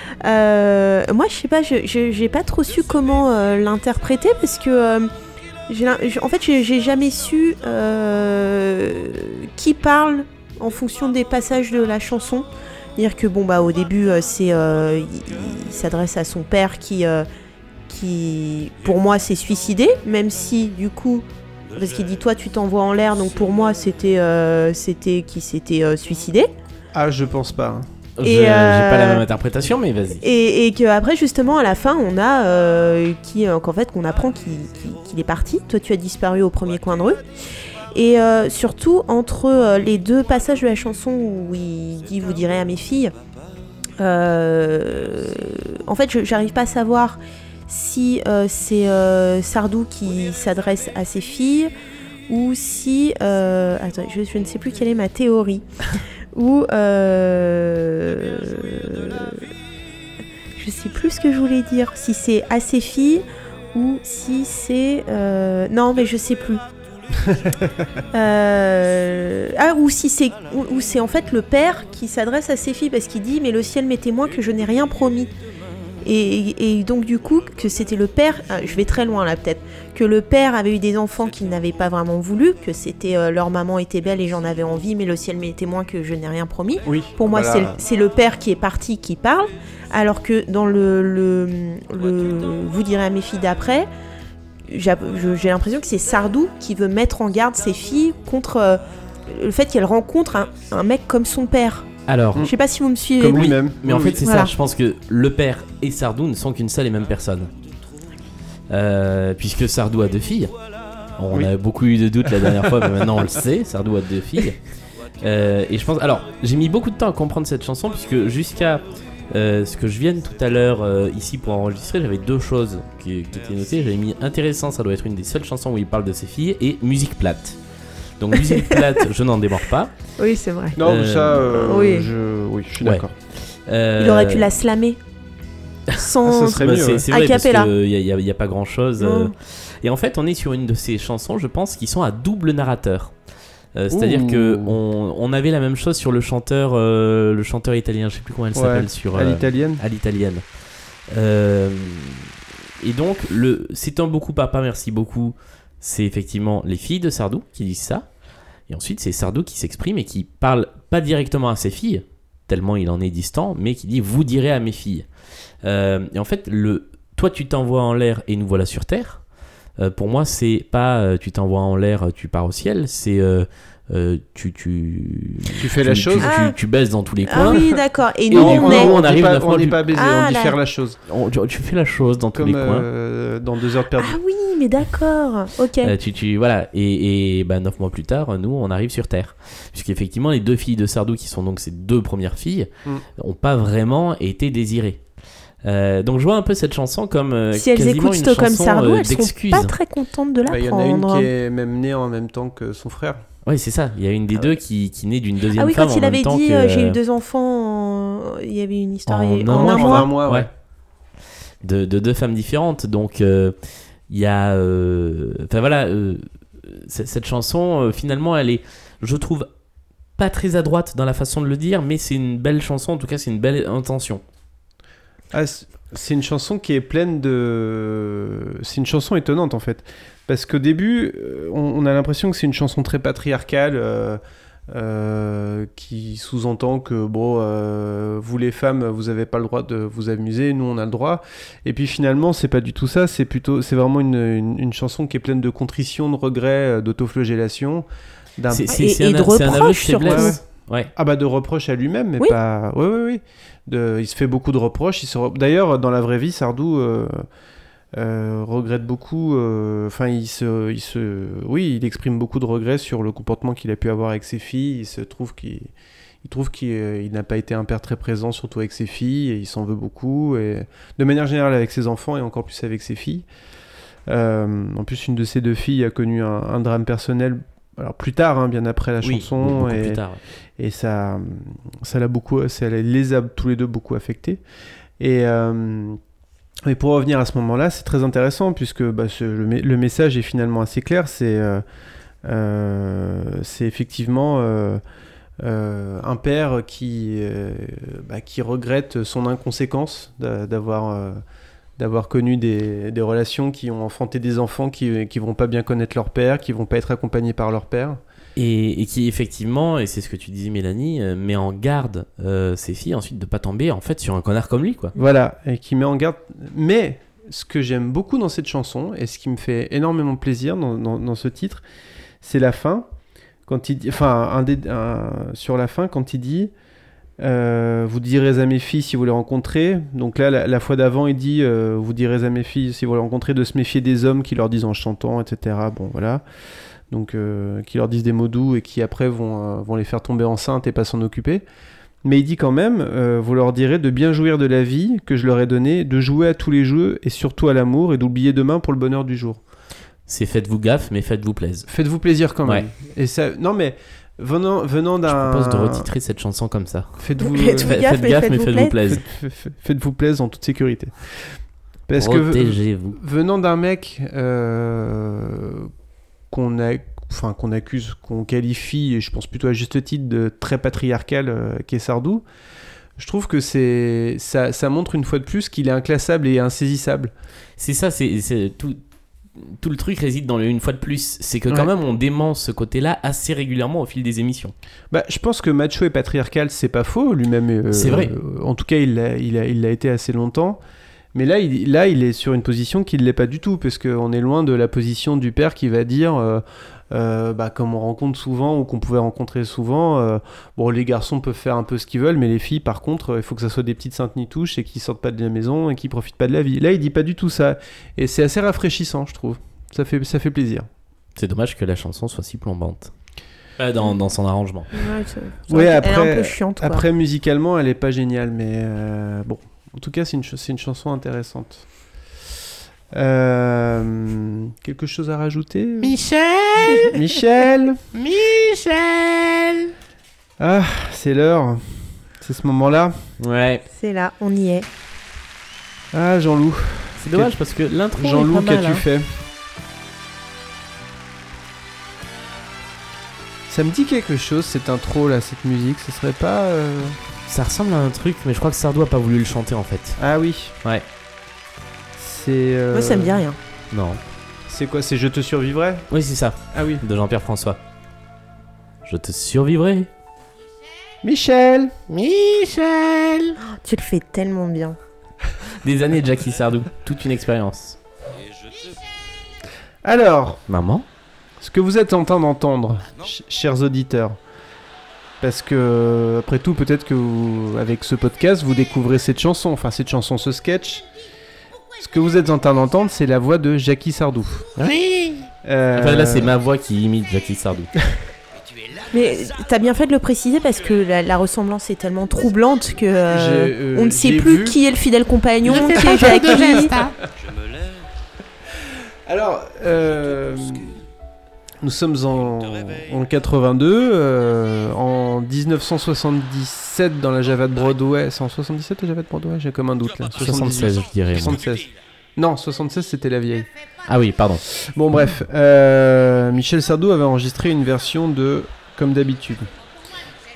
Moi, je sais pas, je j'ai pas trop su comment l'interpréter parce que, en fait, j'ai jamais su qui parle en fonction des passages de la chanson. Dire que bon bah au début euh, c'est euh, il, il s'adresse à son père qui euh, qui pour moi s'est suicidé même si du coup parce qu'il dit toi tu t'envoies en l'air donc pour moi c'était euh, c'était qui s'était euh, suicidé Ah, je pense pas. hein. Je- Et, J'ai pas la même interprétation, mais vas-y. et, et que après justement à la fin on a euh, qui euh, qu'en fait qu'on apprend qu'il qu'il- qu'il est parti toi tu as disparu au premier coin de rue et euh, surtout entre euh, les deux passages de la chanson où il dit vous direz à mes filles euh, en fait je- j'arrive pas à savoir si euh, c'est euh, Sardou qui s'adresse à ses filles ou si attends je, je ne sais plus quelle est ma théorie. Ou je sais plus ce que je voulais dire si c'est à ses filles ou si c'est non mais je sais plus Euh, ah ou si c'est ou, ou c'est en fait le père qui s'adresse à ses filles parce qu'il dit mais le ciel m'est témoin que je n'ai rien promis et, et donc du coup que c'était le père ah, je vais très loin là peut-être que le père avait eu des enfants qu'il n'avait pas vraiment voulu que c'était euh, leur maman était belle et j'en avais envie mais le ciel m'est témoin que je n'ai rien promis Oui. pour moi, voilà. c'est le- c'est le père qui est parti qui parle, alors que dans le, le, le- vous direz à mes filles d'après, j'ai l'impression que c'est Sardou qui veut mettre en garde ses filles contre euh, le fait qu'elles rencontrent un, un mec comme son père. Alors, Je sais pas si vous me suivez. Comme lui-même. mais en Oui, fait, c'est Voilà. ça. Je pense que le père et Sardou ne sont qu'une seule et même personne. Euh, puisque Sardou a deux filles. On Oui. a beaucoup eu de doutes la dernière fois, mais maintenant on le sait. Sardou a deux filles. Euh, et je pense. Alors, j'ai mis beaucoup de temps à comprendre cette chanson, puisque jusqu'à euh, ce que je vienne tout à l'heure euh, ici pour enregistrer, j'avais deux choses qui, qui étaient notées. J'avais mis intéressant, ça doit être une des seules chansons où il parle de ses filles, et musique plate. Donc, musique plate, je n'en démords pas. Oui, c'est vrai. Non, Euh, ça, euh, oui. je... oui, je suis Ouais. d'accord. Euh, Il aurait pu la slammer. Sans. Ah, ça serait Bah, c'est ouais. c'est vrai A parce qu'il n'y a, y a pas grand chose. Et en fait, on est sur une de ces chansons, je pense, qui sont à double narrateur. Euh, C'est-à-dire que on, on avait la même chose sur le chanteur, euh, le chanteur italien. Je sais plus comment elle Ouais, s'appelle sur À euh, l'italienne. à l'italienne. Et donc, le c'est un beaucoup papa, merci beaucoup. C'est effectivement les filles de Sardou qui disent ça. Et ensuite, c'est Sardou qui s'exprime et qui parle pas directement à ses filles, tellement il en est distant, mais qui dit vous direz à mes filles. Euh, et en fait, le toi tu t'envoies en l'air et nous voilà sur terre. Euh, pour moi, c'est pas euh, tu t'envoies en l'air, tu pars au ciel. C'est euh, euh, tu tu Tu fais la chose. tu, Ah. tu- tu baisses dans tous les Ah coins. oui, d'accord. Et Et nous, on est. on arrive pas, on n'est pas baisé, Ah, on dit là. faire la chose. On- tu, tu fais la chose dans tous les coins. dans deux heures perdues. Ah oui, mais d'accord. Ok. Euh, tu, tu, voilà, et, et bah, neuf mois plus tard, nous, on arrive sur Terre. Puisqu'effectivement, les deux filles de Sardou, qui sont donc ses deux premières filles, Mm. n'ont pas vraiment été désirées. Euh, donc je vois un peu cette chanson comme euh, si elles quasiment écoutent une Stockholm chanson Sardou, euh, elles sont d'excuses. pas très contentes de Bah, Il y en a une l'apprendre. qui est même née en même temps que son frère. Oui, c'est ça. Il y a une des Ah deux qui, qui naît d'une deuxième Ah oui, femme quand en il avait dit que- euh, j'ai eu deux enfants, en- il y avait une histoire En il- un en mois, un en mois. un mois, ouais. Ouais. de, de deux femmes différentes. Donc, euh, il y a. euh, Enfin voilà, euh, cette chanson, euh, finalement, elle est, je trouve, pas très à droite dans la façon de le dire, mais c'est une belle chanson. En tout cas, c'est une belle intention. Ah, c'est une chanson qui est pleine de. C'est une chanson étonnante en fait. Parce qu'au début, euh, on, on a l'impression que c'est une chanson très patriarcale euh, euh, qui sous-entend que, bon, euh, vous les femmes, vous avez pas le droit de vous amuser, nous on a le droit. Et puis finalement, c'est pas du tout ça. C'est plutôt. C'est vraiment une, une, une chanson qui est pleine de contrition, de regrets, euh, d'autoflagellation. d'un- C'est Et- c'est et un, de c'est un aveu de reproches, surtout. Ouais. Ah bah de reproches à lui-même, mais Oui. pas. Oui, oui, oui. Il se fait beaucoup de reproches. Il D'ailleurs, dans la vraie vie, Sardou euh, euh, regrette beaucoup. euh, Enfin, il se, il se, oui, il exprime beaucoup de regrets sur le comportement qu'il a pu avoir avec ses filles. Il se trouve qu'il, il trouve qu'il il n'a pas été un père très présent, surtout avec ses filles, et il s'en veut beaucoup. Et de manière générale, avec ses enfants et encore plus avec ses filles. En plus, une de ses deux filles a connu un drame personnel. Alors plus tard, hein, bien après la Oui, chanson, et, plus tard. ouais. et ça ça l'a beaucoup ça les a tous les deux beaucoup affectés et euh, mais pour revenir à ce moment-là c'est très intéressant puisque bah, ce- le, me- le message est finalement assez clair c'est euh, euh, effectivement un père qui bah, qui regrette son inconséquence d'a- d'avoir d'avoir connu des, des relations qui ont enfanté des enfants qui, qui vont pas bien connaître leur père, qui vont pas être accompagnés par leur père. Et, et qui effectivement, et c'est ce que tu disais Mélanie, euh, met en garde euh, ses filles ensuite de pas tomber en fait sur un connard comme lui quoi. Voilà, et qui met en garde. Mais ce que j'aime beaucoup dans cette chanson, et ce qui me fait énormément plaisir dans, dans- dans ce titre, c'est la fin. Quand il dit, enfin, un- sur la fin, quand il dit euh, Vous direz à mes filles si vous les rencontrez. Donc là, la, la fois d'avant, il dit euh, Vous direz à mes filles si vous les rencontrez de se méfier des hommes qui leur disent en chantant, etc. Bon, voilà. Donc, euh, qui leur disent des mots doux et qui après vont, vont les faire tomber enceintes et pas s'en occuper. Mais il dit quand même, vous leur direz de bien jouir de la vie que je leur ai donnée, de jouer à tous les jeux et surtout à l'amour et d'oublier demain pour le bonheur du jour. C'est faites-vous gaffe, mais faites-vous plaise. Faites-vous plaisir quand même. Ouais. Et ça, non mais venant venant Je d'un, propose de retitrer cette chanson comme ça. faites-vous Faites-vous Faites, gaffe, faites mais gaffe, mais faites-vous faites- faites-vous plaisir en toute sécurité. Parce que Protégez-vous. venant d'un mec euh, qu'on a enfin qu'on accuse qu'on qualifie et je pense plutôt à juste titre de très patriarcal euh, qu'est Sardou je trouve que c'est ça, ça montre une fois de plus qu'il est inclassable et insaisissable C'est ça, c'est c'est tout. Tout le truc réside dans le une fois de plus. C'est que quand Ouais. même on dément ce côté-là assez régulièrement au fil des émissions. bah, je pense que macho et patriarcal c'est pas faux lui-même euh, C'est vrai. euh, en tout cas il l'a il a, il l'a été assez longtemps mais là il, là, il est sur une position qui ne l'est pas du tout, parce qu'on est loin de la position du père qui va dire, euh, euh, bah, comme on rencontre souvent, ou qu'on pouvait rencontrer souvent, euh, bon, les garçons peuvent faire un peu ce qu'ils veulent, mais les filles, par contre, euh, il faut que ça soit des petites saintes nitouches et qui sortent pas de la maison et qui profitent pas de la vie. Là, il dit pas du tout ça. Et c'est assez rafraîchissant, je trouve. Ça fait, ça fait plaisir. C'est dommage que la chanson soit si plombante. Euh, dans, dans son arrangement. Ouais, est après- un peu chiante. Quoi. Après, musicalement, elle est pas géniale, mais euh, bon. En tout cas, c'est une, ch- c'est une chanson intéressante. Euh, quelque chose à rajouter Michel Michel Michel Ah, c'est l'heure. C'est ce moment-là. Ouais, C'est là, on y est. Ah, Jean-Loup. c'est dommage parce que l'intro est Jean-Loup, qu'as-tu hein. fait? Ça me dit quelque chose, cette intro là, cette musique. Ce serait pas. euh, Ça ressemble à un truc, mais je crois que Sardou a pas voulu le chanter en fait. Ah oui. Ouais. C'est. euh, Moi, ça me dit rien. Non. C'est quoi C'est Je te survivrai? Oui, c'est ça, Ah oui. de Jean-Pierre François. Je te survivrai. Michel Michel Tu le fais tellement bien. Des années de Jackie Sardou, toute une expérience. Alors, Maman? ce que vous êtes en train d'entendre, ch- chers auditeurs, parce que, après tout, peut-être que vous, avec ce podcast, vous découvrez cette chanson, enfin cette chanson, ce sketch. Ce que vous êtes en train d'entendre, c'est la voix de Jackie Sardou. Oui Euh, Enfin là, c'est ma voix qui imite Jackie Sardou. Mais t'as bien fait de le préciser parce que la, la ressemblance est tellement troublante que euh, euh, on ne sait plus vu- qui est le fidèle compagnon, qui est Jackie. Je me lève. Alors, euh, Nous sommes en, en 82, euh, en 1977 dans la Java de Broadway. C'est en 77 la Java de Broadway J'ai comme un doute là. 76, je dirais. moi. 76. Non, 76 c'était la vieille. Ah oui, pardon. Bon bref, euh, Michel Sardou avait enregistré une version de Comme d'habitude.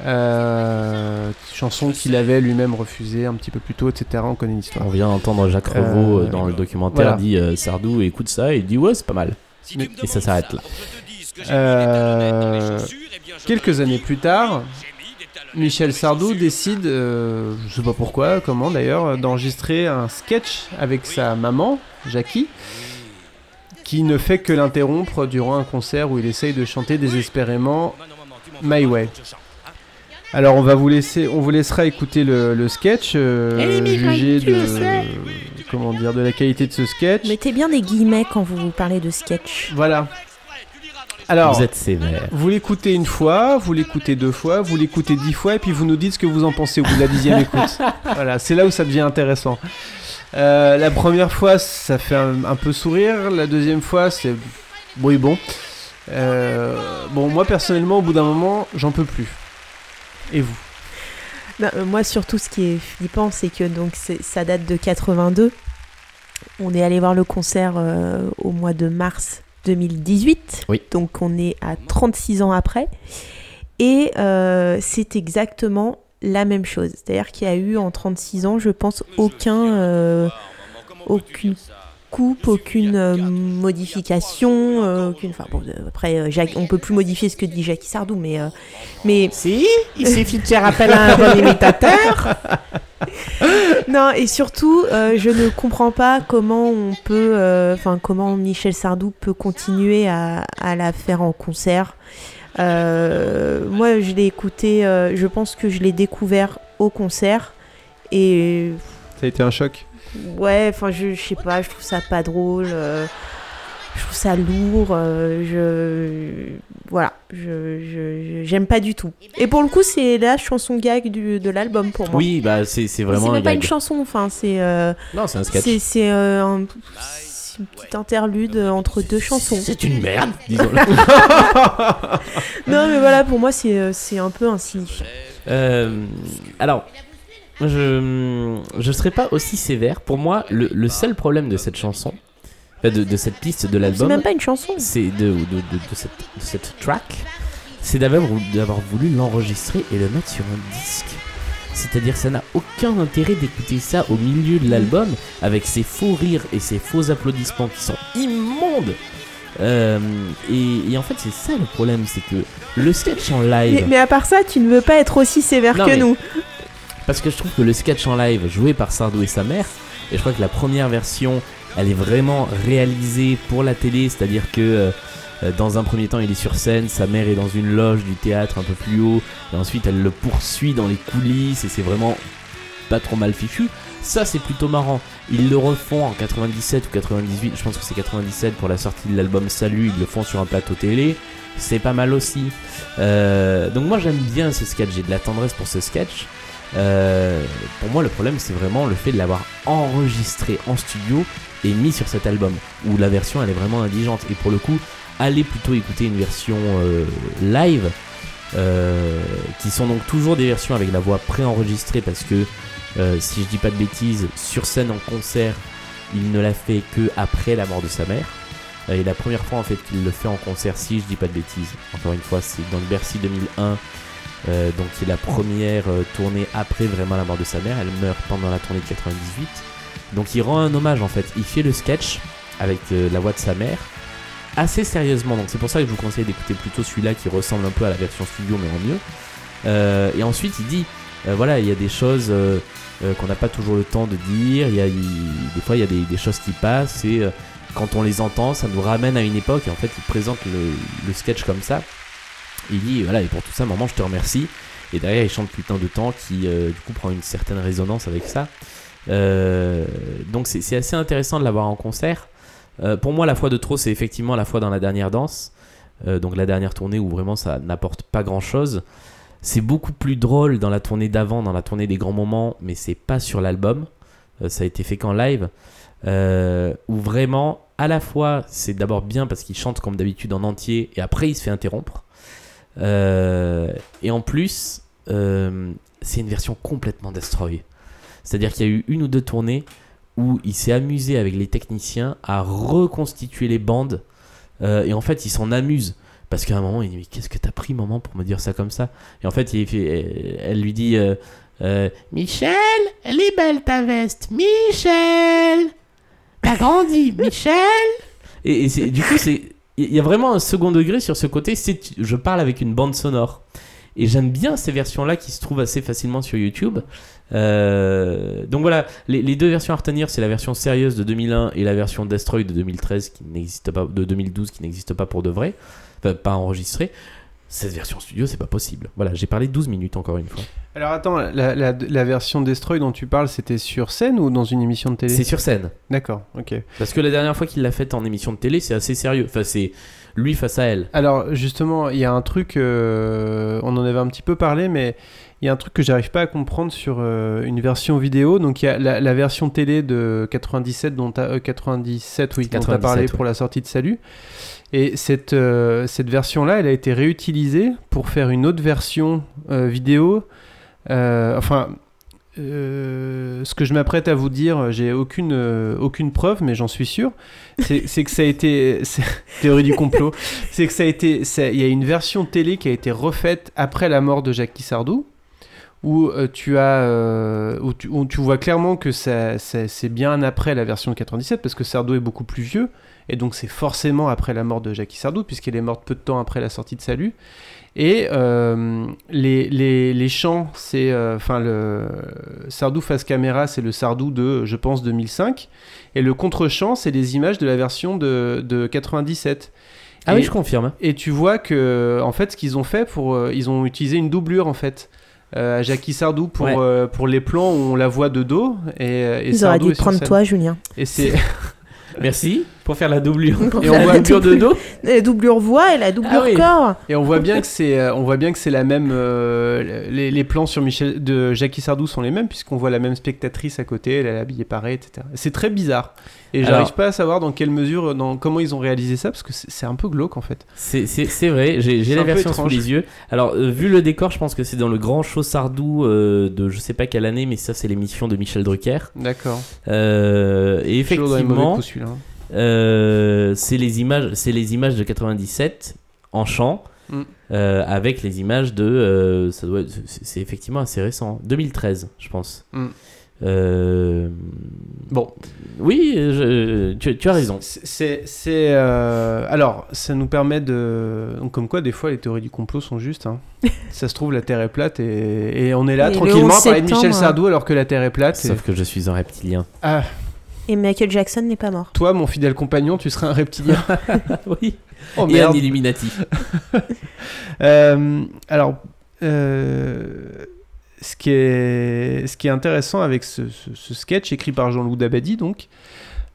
Euh, chanson qu'il avait lui-même refusée un petit peu plus tôt, etc. On connaît l'histoire. On vient d'entendre Jacques Revaux Euh, euh, dans le documentaire voilà. dit euh, Sardou écoute ça et il dit ouais c'est pas mal. Et ça s'arrête là. Euh, quelques années plus tard, Michel Sardou décide, euh, je sais pas pourquoi, comment d'ailleurs, d'enregistrer un sketch avec sa maman, Jackie, qui ne fait que l'interrompre durant un concert où il essaye de chanter désespérément My Way. Alors on va vous laisser, on vous laissera écouter le, le sketch, euh, juger de, comment dire, de la qualité de ce sketch. Mettez bien des guillemets quand vous parlez de sketch. Voilà. Alors, Vous êtes sévère. Vous l'écoutez une fois, vous l'écoutez deux fois, vous l'écoutez dix fois, et puis vous nous dites ce que vous en pensez au bout de la dixième écoute. Voilà, c'est là où ça devient intéressant. Euh, la première fois, ça fait un, un peu sourire. La deuxième fois, c'est oui bon. Euh, bon, moi personnellement, au bout d'un moment, j'en peux plus. Et vous? Euh, moi, surtout, ce qui est flippant, c'est que donc ça date de 82. On est allé voir le concert euh, au mois de mars 2018. Oui. Donc, on est à 36 ans après. Et euh, c'est exactement la même chose. C'est-à-dire qu'il y a eu en 36 ans, je pense, aucun, euh, aucune coupe, aucune euh, modification, euh, aucune. Enfin bon, euh, après, euh, Jacques- on peut plus modifier ce que dit Jackie Sardou, mais euh, mais Si, il suffit de faire appel à un bon imitateur. Non, et surtout, euh, je ne comprends pas comment on peut, euh, enfin, comment Michel Sardou peut continuer à, à la faire en concert. Euh, moi, je l'ai écouté, euh, je pense que je l'ai découvert au concert. Et Ça a été un choc. Ouais, enfin, je, je sais pas, je trouve ça pas drôle. euh, je trouve ça lourd. euh, je. Voilà, je, j'aime pas du tout. Et pour le coup, c'est la chanson gag du, de l'album pour moi. Oui, bah c'est c'est c'est vraiment un même pas gag. une chanson, enfin, c'est. euh, Non, c'est un sketch. c'est c'est, un c'est une petite interlude entre deux chansons. C'est une merde, disons-le. Non, mais voilà, pour moi, c'est c'est un peu insignifiant. Euh, alors, je je serais pas aussi sévère. Pour moi, le, le seul problème de cette chanson, de, de cette piste de C'est l'album, même pas une chanson. c'est de, de, de, de cette, de cette track, c'est d'avoir d'avoir voulu l'enregistrer et le mettre sur un disque. C'est-à-dire, ça n'a aucun intérêt d'écouter ça au milieu de l'album avec ses faux rires et ses faux applaudissements qui sont immondes. Euh, et, et en fait, c'est ça le problème, c'est que le sketch en live. Mais, mais à part ça, tu ne veux pas être aussi sévère Non, que mais- nous. Parce que je trouve que le sketch en live joué par Sardou et sa mère, et je crois que la première version, elle est vraiment réalisée pour la télé, c'est-à-dire que euh, euh, dans un premier temps, il est sur scène, sa mère est dans une loge du théâtre un peu plus haut, et ensuite elle le poursuit dans les coulisses, et c'est vraiment pas trop mal fichu. Ça, c'est plutôt marrant. Ils le refont en 97 ou 98, je pense que c'est 97 pour la sortie de l'album Salut, ils le font sur un plateau télé. C'est pas mal aussi. Euh, donc moi j'aime bien ce sketch, j'ai de la tendresse pour ce sketch. Euh, pour moi, le problème, c'est vraiment le fait de l'avoir enregistré en studio et mis sur cet album, où la version, elle est vraiment indigente. Et pour le coup, allez plutôt écouter une version euh, live, euh, qui sont donc toujours des versions avec la voix préenregistrée, parce que, si je dis pas de bêtises, sur scène en concert, il ne l'a fait que après la mort de sa mère. Et la première fois en fait qu'il le fait en concert, si je dis pas de bêtises, encore une fois, c'est dans le Bercy 2001, euh, donc qui est la première euh, tournée après vraiment la mort de sa mère. Elle meurt pendant la tournée de 98. Donc il rend un hommage en fait. Il fait le sketch avec euh, la voix de sa mère assez sérieusement. Donc c'est pour ça que je vous conseille d'écouter plutôt celui-là qui ressemble un peu à la version studio mais en mieux. Et ensuite il dit voilà il y a des choses qu'on n'a pas toujours le temps de dire. Il y a des fois il y a des, choses qui passent et quand on les entend ça nous ramène à une époque. Et en fait il présente le sketch comme ça. Il dit voilà et pour tout ça maman je te remercie. Et derrière il chante putain de temps qui euh, du coup prend une certaine résonance avec ça. Euh, donc c'est assez intéressant de l'avoir en concert. Euh, pour moi la fois de trop c'est effectivement la fois dans la dernière danse. Donc la dernière tournée où vraiment ça n'apporte pas grand chose. C'est beaucoup plus drôle dans la tournée d'avant, dans la tournée des grands moments, mais c'est pas sur l'album. Ça a été fait qu'en live. Où vraiment, à la fois, c'est d'abord bien parce qu'il chante comme d'habitude en entier et après il se fait interrompre. Euh, et en plus, euh, c'est une version complètement destroy. C'est-à-dire qu'il y a eu une ou deux tournées où il s'est amusé avec les techniciens à reconstituer les bandes. Euh, et en fait, il s'en amuse. Parce qu'à un moment, il dit Mais qu'est-ce que t'as pris, maman, pour me dire ça comme ça? Et en fait, il fait, elle lui dit Michel, elle est belle ta veste. Michel T'as grandi, Michel Et, du coup, c'est il y a vraiment un second degré sur ce côté. C'est je parle avec une bande sonore. Et j'aime bien ces versions-là qui se trouvent assez facilement sur YouTube. Euh, donc voilà, les, deux versions à retenir, c'est la version sérieuse de 2001 et la version Destroy de 2013 qui n'existe pas, de 2012 qui n'existe pas pour de vrai, enfin, pas enregistrée. Cette version studio, c'est pas possible. Voilà, j'ai parlé 12 minutes encore une fois. Alors attends, la, la- la version Destroy dont tu parles, c'était sur scène ou dans une émission de télé? C'est sur scène. D'accord, ok. Parce que la dernière fois qu'il l'a faite en émission de télé, c'est assez sérieux. Enfin, c'est lui face à elle. Alors justement, il y a un truc, euh, on en avait un petit peu parlé, mais il y a un truc que j'arrive pas à comprendre sur euh, une version vidéo. Donc il y a la, la version télé de 97 dont t'as- euh, 97 oui, dont tu as 97, parlé ouais. pour la sortie de Salut. Et cette, euh, cette version-là, elle a été réutilisée pour faire une autre version euh, vidéo. Euh, enfin, ce que je m'apprête à vous dire, j'ai aucune, aucune preuve, mais j'en suis sûr. C'est que ça a été. Théorie du complot. C'est que ça a été. Il y a une version télé qui a été refaite après la mort de Jackie Sardou. Où tu as, où, tu, où tu vois clairement que c'est bien après la version de 97 parce que Sardou est beaucoup plus vieux et donc c'est forcément après la mort de Jackie Sardou puisqu'elle est morte peu de temps après la sortie de Salut. Et euh, les, les, les chants, c'est euh, enfin le Sardou face caméra, c'est le Sardou de, je pense, 2005. Et le contre-chant, c'est des images de la version de, de 97. Ah Et- oui, je confirme. et tu vois que, en fait, ce qu'ils ont fait pour. euh, ils ont utilisé une doublure, en fait, euh, à Jackie Sardou pour, Ouais. euh, pour les plans où on la voit de dos. Et, et Ils auraient dû prendre toi, Julien. Et c'est. Merci pour faire la doublure. Pour Et on la voit doublure de dos. La doublure voix et la doublure Ah oui. corps. Et on voit bien que c'est, euh, on voit bien que c'est la même. euh, les, les plans sur Michel de Jackie Sardou sont les mêmes puisqu'on voit la même spectatrice à côté, elle est habillée pareil, etc. C'est très bizarre. Et Alors- j'arrive pas à savoir dans quelle mesure, dans comment ils ont réalisé ça parce que c'est un peu glauque en fait. C'est- vrai, j'ai la version sous les yeux. Alors, euh, vu le décor, je pense que c'est dans le grand show Sardou euh, de je sais pas quelle année, mais ça, c'est l'émission de Michel Drucker. D'accord. Euh, et effectivement, hein. euh, c'est les images, c'est les images de 97 en chant. Mm. euh, avec les images de euh, ça doit c'est c'est effectivement assez récent 2013 je pense Mm. Euh, Bon. oui je- tu, tu as raison C'est, euh, alors, ça nous permet de, donc, comme quoi des fois les théories du complot sont justes. hein. ça se trouve la Terre est plate et, et on est là Et tranquillement à 11 parler de Michel septembre, Sardou alors que la Terre est plate. et- sauf que je suis un reptilien Ah, Et Michael Jackson n'est pas mort. toi, mon fidèle compagnon, tu serais un reptilien. oui oh et un merde. Illuminati Euh, alors, euh, ce, qui est, ce qui est intéressant avec ce, ce- ce sketch écrit par Jean-Loup Dabadi, donc.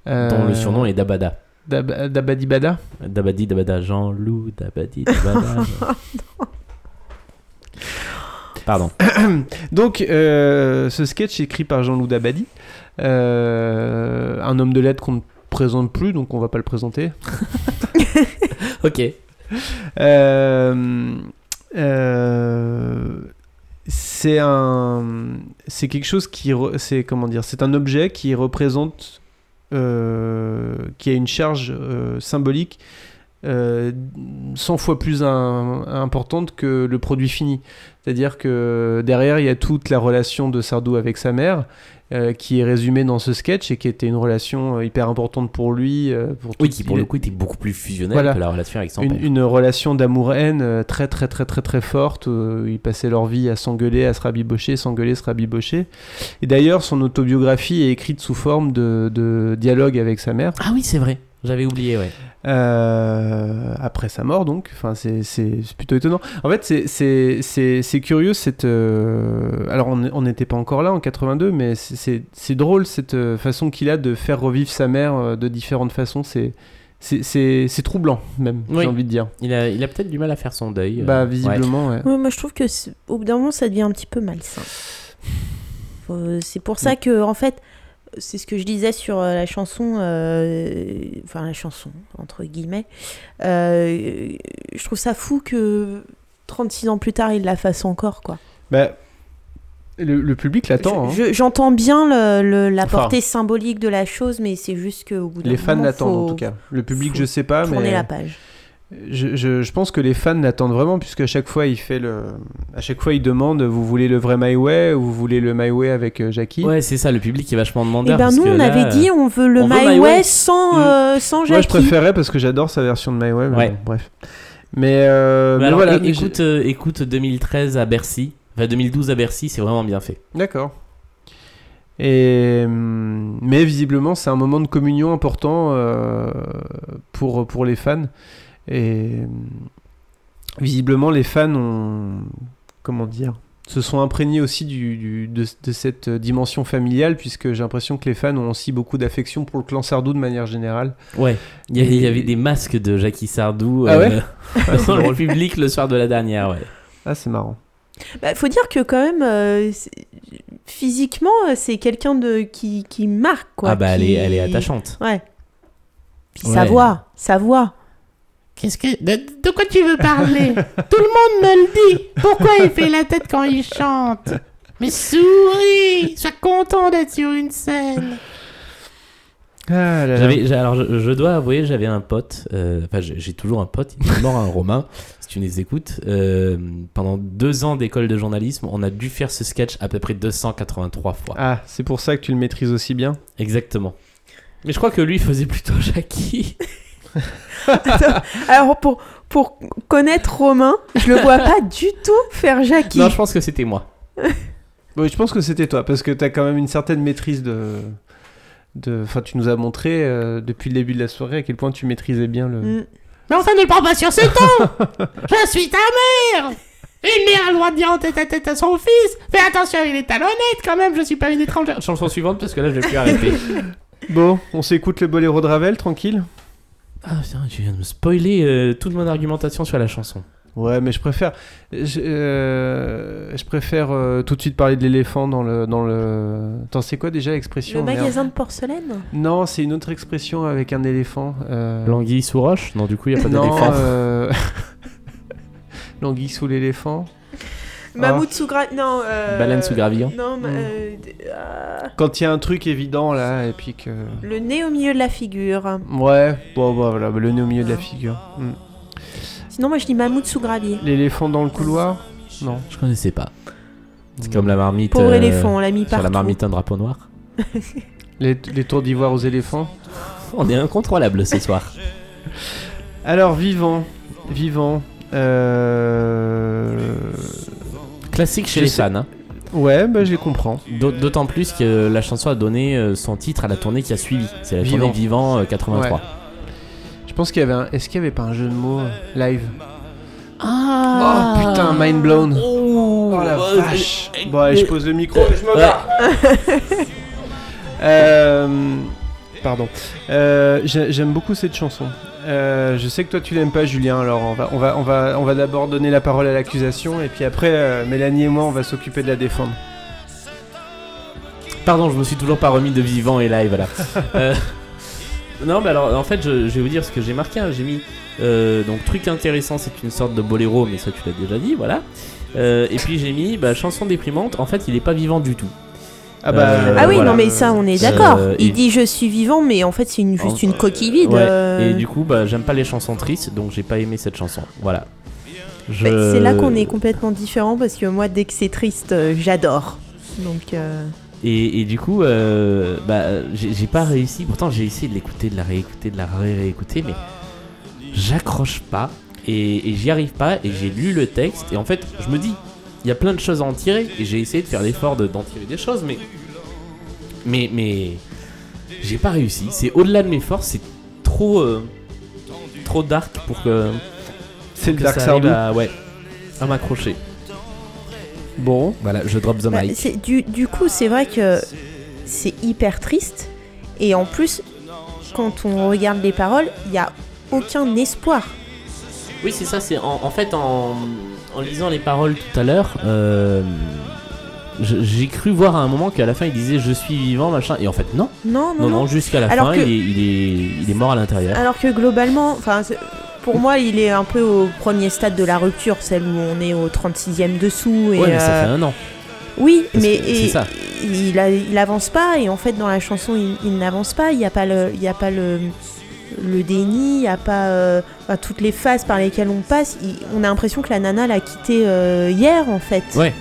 euh, dont le surnom est Dabada Dab- Dabadi Bada. Dabadi Dabada Jean-Loup Dabadi Dabada pardon Donc, euh, ce sketch écrit par Jean-Loup Dabadi, euh, un homme de lettres qu'on ne présente plus, donc on va pas le présenter. ok Euh, euh, c'est un, c'est quelque chose qui, c'est comment dire, c'est un objet qui représente, euh, qui a une charge euh, symbolique euh, 100 fois plus importante que le produit fini. C'est-à-dire que derrière, il y a toute la relation de Sardou avec sa mère, euh, qui est résumée dans ce sketch et qui était une relation euh, hyper importante pour lui. euh, pour oui qui pour le coup était beaucoup plus fusionnel Voilà. que la relation avec son une, père une relation d'amour-haine euh, très très très très très forte. ils passaient leur vie à s'engueuler, à se rabibocher, s'engueuler, se rabibocher. Et d'ailleurs, son autobiographie est écrite sous forme de, de dialogue avec sa mère. ah oui c'est vrai j'avais oublié ouais Euh, après sa mort, donc. Enfin, c'est- plutôt étonnant. En fait, c'est- curieux cette. euh, Alors, on n'était pas encore là en 82, mais c'est- drôle cette euh, façon qu'il a de faire revivre sa mère de différentes façons. C'est troublant, même, Oui. j'ai envie de dire. il a, il a peut-être du mal à faire son deuil euh, Bah, visiblement, ouais. Ouais, moi, je trouve que au bout d'un moment, ça devient un petit peu malsain. C'est pour ça que, en fait, c'est ce que je disais sur euh, la chanson, euh, enfin la chanson, entre guillemets. Euh, je trouve ça fou que 36 ans plus tard, il la fasse encore, quoi. Bah, le, le public l'attend. hein. Je- je- J'entends bien le- le- la Enfin. portée symbolique de la chose, mais c'est juste qu'au bout d'un Les fans l'attendent en tout cas. Le public, je sais pas, Tourner mais la page. Je, je- je pense que les fans l'attendent vraiment, puisque à chaque fois il fait le, à chaque fois il demande, vous voulez le vrai My Way ou vous voulez le My Way avec euh, Jackie? Ouais, c'est ça, le public est vachement demandeur. Et ben parce nous, que on là, avait dit, on veut le on veut My Way Way. sans, Mm. euh, sans Moi, je Jackie. préférais parce que j'adore sa version de My Way, mais Ouais. bon, bref. Mais, euh, Mais mais alors, voilà. écoute, euh, écoute 2013 à Bercy, enfin 2012 à Bercy, c'est vraiment bien fait. D'accord. Et hum, mais visiblement, c'est un moment de communion important euh, pour pour les fans. Et visiblement, les fans ont comment dire se sont imprégnés aussi du, du- de, de cette dimension familiale, puisque j'ai l'impression que les fans ont aussi beaucoup d'affection pour le clan Sardou de manière générale. Ouais, il y, a- il y avait des masques de Jackie Sardou Ah euh, Ouais, dans le public le soir de la dernière, ouais. Ah, c'est marrant. Bah, faut dire que quand même, euh, physiquement, c'est quelqu'un de qui, qui marque quoi. ah bah elle est, elle est attachante. Ouais. Puis Ouais. sa voix, sa voix. Qu'est-ce que. De, de quoi tu veux parler? Tout le monde me le dit. Pourquoi il fait la tête quand il chante? Mais souris Sois content d'être sur une scène Ah là alors je, je dois avouer, j'avais un pote, euh, enfin j'ai, j'ai toujours un pote, il est mort un Romain, si tu les écoutes. euh, pendant deux ans d'école de journalisme, on a dû faire ce sketch à peu près 283 fois. Ah, c'est pour ça que tu le maîtrises aussi bien? Exactement. Mais je crois que lui faisait plutôt Jackie. Alors pour pour connaître Romain, je le vois pas du tout faire Jackie. Non, je pense que c'était moi. Oui, je pense que c'était toi, parce que tu as quand même une certaine maîtrise de. de- Enfin, tu nous as montré euh, depuis le début de la soirée à quel point tu maîtrisais bien le. Mm. Mais enfin, ne le prends pas sur ce ton Je suis ta mère Une mère a le droit de dire en tête à tête à son fils Fais attention, il est talonnette quand même, je suis pas une étrangère Chanson suivante parce que là je vais plus arrêter. Bon, on s'écoute le boléro de Ravel, tranquille ah putain, tu viens de me spoiler euh, toute mon argumentation sur la chanson. Ouais, mais je préfère. Je, euh, je préfère euh, tout de suite parler de l'éléphant dans le. Dans le... Attends, c'est quoi déjà l'expression Le merde magasin de porcelaine. Non, c'est une autre expression avec un éléphant. euh, L'anguille sous roche? Non, du coup il y a pas Non, d'éléphant. euh... L'anguille sous l'éléphant. Mammouth sous gra... Non. euh, Baleine sous gravillon. Non, mais, Mm. euh, ah, Quand il y a un truc évident là, et puis que. le nez au milieu de la figure. Ouais, bon, bah, voilà, le nez au milieu de la figure. Mm. Sinon, moi je dis mammouth sous gravier. L'éléphant dans le couloir? Non. Je connaissais pas. C'est comme la marmite. Pauvre euh, éléphant, on l'a mis Sur la partout. marmite, un drapeau noir. Les, les tours d'ivoire aux éléphants? On est incontrôlable ce soir. Alors, vivant. Vivant. Euh... Classique chez Je les sais- fans. hein. Ouais, bah je les comprends. D'aut- D'autant plus que la chanson a donné euh, son titre à la tournée qui a suivi. C'est la Vivant. tournée Vivant euh, 83. Ouais. Je pense qu'il y avait un. Est-ce qu'il y avait pas un jeu de mots euh, live? Ah Oh putain, mind blown. Oh, Oh la euh, vache. euh, Bon, allez, je euh, pose le micro je me barre. Euh, Pardon. Euh, j'ai- J'aime beaucoup cette chanson. Euh, je sais que toi tu l'aimes pas, Julien. Alors on va, on va, on va, on va d'abord donner la parole à l'accusation et puis après euh, Mélanie et moi on va s'occuper de la défendre. Pardon, je me suis toujours pas remis de Vivant et live là. Euh, non, mais alors en fait, je, je vais vous dire ce que j'ai marqué. hein. J'ai mis donc truc intéressant, c'est une sorte de boléro, mais ça tu l'as déjà dit, voilà. Et puis j'ai mis bah, chanson déprimante. En fait, il est pas vivant du tout. Ah bah. Euh, Ah oui, voilà. non mais ça on est Euh, d'accord. et- Il dit je suis vivant, mais en fait c'est une, juste une coquille vide. Ouais. euh. Et du coup, bah, j'aime pas les chansons tristes, donc j'ai pas aimé cette chanson. Voilà. Je- Bah, C'est là qu'on est complètement différent parce que moi dès que c'est triste, j'adore. Donc Et, et du coup, bah, j'ai pas réussi. Pourtant, j'ai essayé de l'écouter, de la réécouter, de la ré-réécouter, mais j'accroche pas et, et j'y arrive pas. Et j'ai lu le texte et en fait, je me dis, il y a plein de choses à en tirer et j'ai essayé de faire l'effort de- d'en tirer des choses, mais mais mais j'ai pas réussi. C'est au-delà de mes forces. C'est trop euh, trop dark pour que C'est le que Dark ça arrive à, ouais, à m'accrocher. Bon. Voilà, je drop the bah, mic. c'est- du, du coup c'est vrai que c'est hyper triste et en plus quand on regarde les paroles, il y a aucun espoir. Oui, c'est ça. C'est en, en fait en, en lisant les paroles tout à l'heure, euh, J'ai cru voir à un moment qu'à la fin il disait je suis vivant machin et en fait non Non, non, non non. jusqu'à la Alors fin que- il, est, il est il est mort à l'intérieur. Alors que globalement, enfin, pour moi, il est un peu au premier stade de la rupture, celle où on est au 36e dessous. Et, ouais mais ça euh, fait un an. Oui, Parce mais et- ça. il, a- il avance pas et en fait dans la chanson il, il n'avance pas. Il n'y a pas le, il y a pas le, le déni, il n'y a pas euh, enfin, toutes les phases par lesquelles on passe. On a l'impression que la nana l'a quitté euh, hier en fait. Ouais.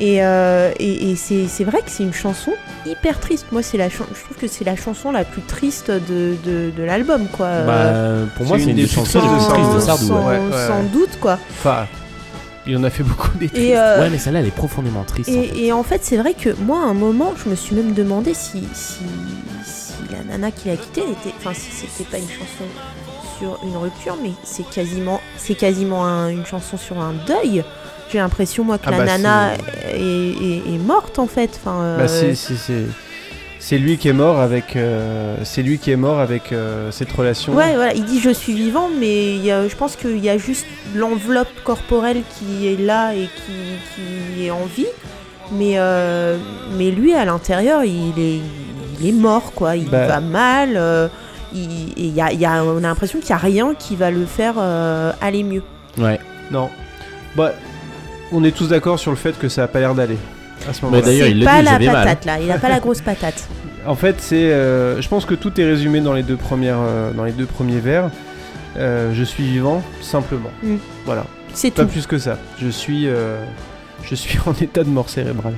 Et, euh, et, et c'est vrai que c'est une chanson hyper triste. Moi c'est la je trouve que c'est la chanson la plus triste de, de, de l'album quoi. Euh, Bah, pour moi c'est une une des chansons les plus tristes de Sardou, sans, ouais. ouais, ouais. sans doute quoi. Enfin, il en a fait beaucoup des tristes. Et, euh, Ouais mais celle-là elle est profondément triste. en fait. Et, en fait, c'est vrai que moi, à un moment, je me suis même demandé si, si, si la nana qui l'a quitté était. Enfin, si c'était pas une chanson sur une rupture, mais c'est quasiment, c'est quasiment un- une chanson sur un deuil. J'ai l'impression, moi, que Ah la bah, nana est, est- est morte, en fait. Enfin, euh, Bah, c'est- c'est- c'est- c'est lui qui est mort avec euh, c'est lui qui est mort avec euh, cette relation. Ouais, voilà, il dit je suis vivant, mais y a- je pense qu'il y a juste l'enveloppe corporelle qui est là et qui, qui est en vie. Mais, euh, mais lui, à l'intérieur, il est, il est mort, quoi. Il Bah. va mal. il, et y a, il y a- on a l'impression qu'il n'y a rien qui va le faire aller mieux. Ouais. Non. Bah, on est tous d'accord sur le fait que ça a pas l'air d'aller. À ce Mais moment-là. D'ailleurs, il le pas dit, la patate, là. Il a pas la grosse patate. En fait, c'est. euh, je pense que tout est résumé dans les deux premières, euh, dans les deux premiers vers. Euh, je suis vivant, simplement. Mm. Voilà. C'est Pas tout. plus que ça. Je suis, euh, je suis en état de mort cérébrale,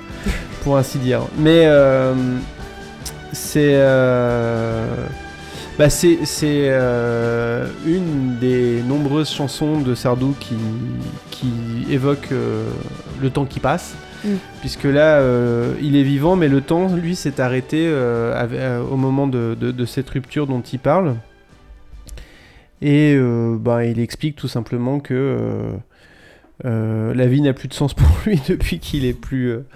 pour ainsi dire. Mais euh, c'est, euh, bah c'est, c'est euh, une des nombreuses chansons de Sardou qui, qui évoque euh, le temps qui passe. Mm. Puisque là, euh, il est vivant, mais le temps, lui, s'est arrêté euh, euh, au moment de, de- de cette rupture dont il parle. Et euh, ben, il explique tout simplement que euh, la vie n'a plus de sens pour lui depuis qu'il est plus, euh,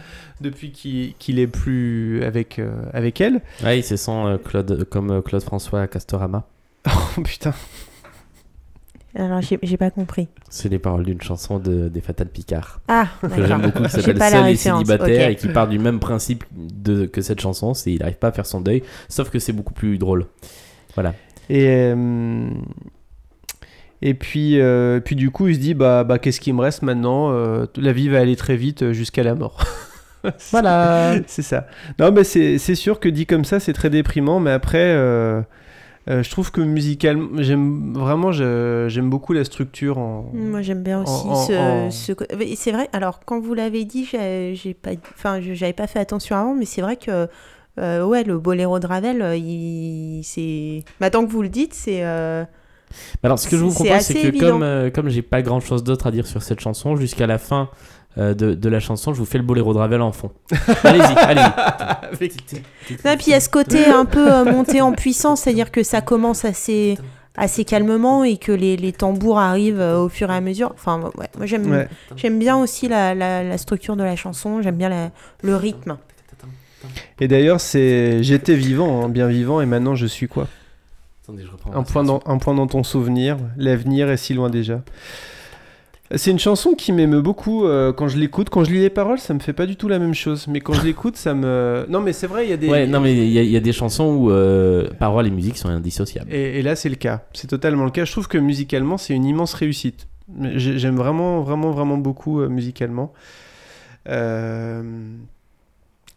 depuis qu'il est plus avec, euh, avec elle. Ouais, il se sent euh, Claude, comme euh, Claude François à Castorama. Oh putain. Alors, j'ai j'ai pas compris. C'est les paroles d'une chanson de, des Fatal Picard. Ah, Que j'aime beaucoup, qui s'appelle Seul et célibataire et qui part du même principe de, que cette chanson, c'est il n'arrive pas à faire son deuil, sauf que c'est beaucoup plus drôle. Voilà. Et, euh, et puis, euh, puis du coup, il se dit bah, bah qu'est-ce qui me reste maintenant Euh, La vie va aller très vite euh, jusqu'à la mort. Voilà. c'est ça. Non, mais c'est c'est sûr que dit comme ça, c'est très déprimant. Mais après, euh, euh, je trouve que musicalement, j'aime vraiment, je- j'aime beaucoup la structure en. Moi j'aime bien aussi en- ce, C'est vrai, alors quand vous l'avez dit, j'ai j'ai pas, enfin, j'avais pas fait attention avant, mais c'est vrai que euh, ouais, le boléro de Ravel, il, c'est. Maintenant que vous le dites, c'est. Alors, ce que je vous propose, c'est que évident. comme, euh, comme j'ai pas grand chose d'autre à dire sur cette chanson, jusqu'à la fin euh, de, de la chanson, je vous fais le boléro de Ravel en fond. allez-y, allez-y. Et puis il y a ce côté un peu euh, monté en puissance, c'est-à-dire que ça commence assez, assez calmement et que les, les tambours arrivent euh, au fur et à mesure. Enfin, ouais, moi j'aime Ouais. j'aime bien aussi la, la, la structure de la chanson, j'aime bien la- le rythme. Et d'ailleurs, c'est j'étais vivant, hein, bien vivant, et maintenant je suis quoi? Attendez, je reprends. un point, dans, un point dans ton souvenir, l'avenir est si loin déjà. C'est une chanson qui m'émeut beaucoup euh, quand je l'écoute. Quand je lis les paroles, ça me fait pas du tout la même chose. Mais quand je l'écoute, ça me. Non, mais c'est vrai, il y a des. Ouais, non, mais il y, a- il y a des chansons où euh, paroles et musique sont indissociables. Et, et là, c'est le cas. C'est totalement le cas. Je trouve que musicalement, c'est une immense réussite. J'aime vraiment, vraiment, vraiment beaucoup euh, musicalement. Euh,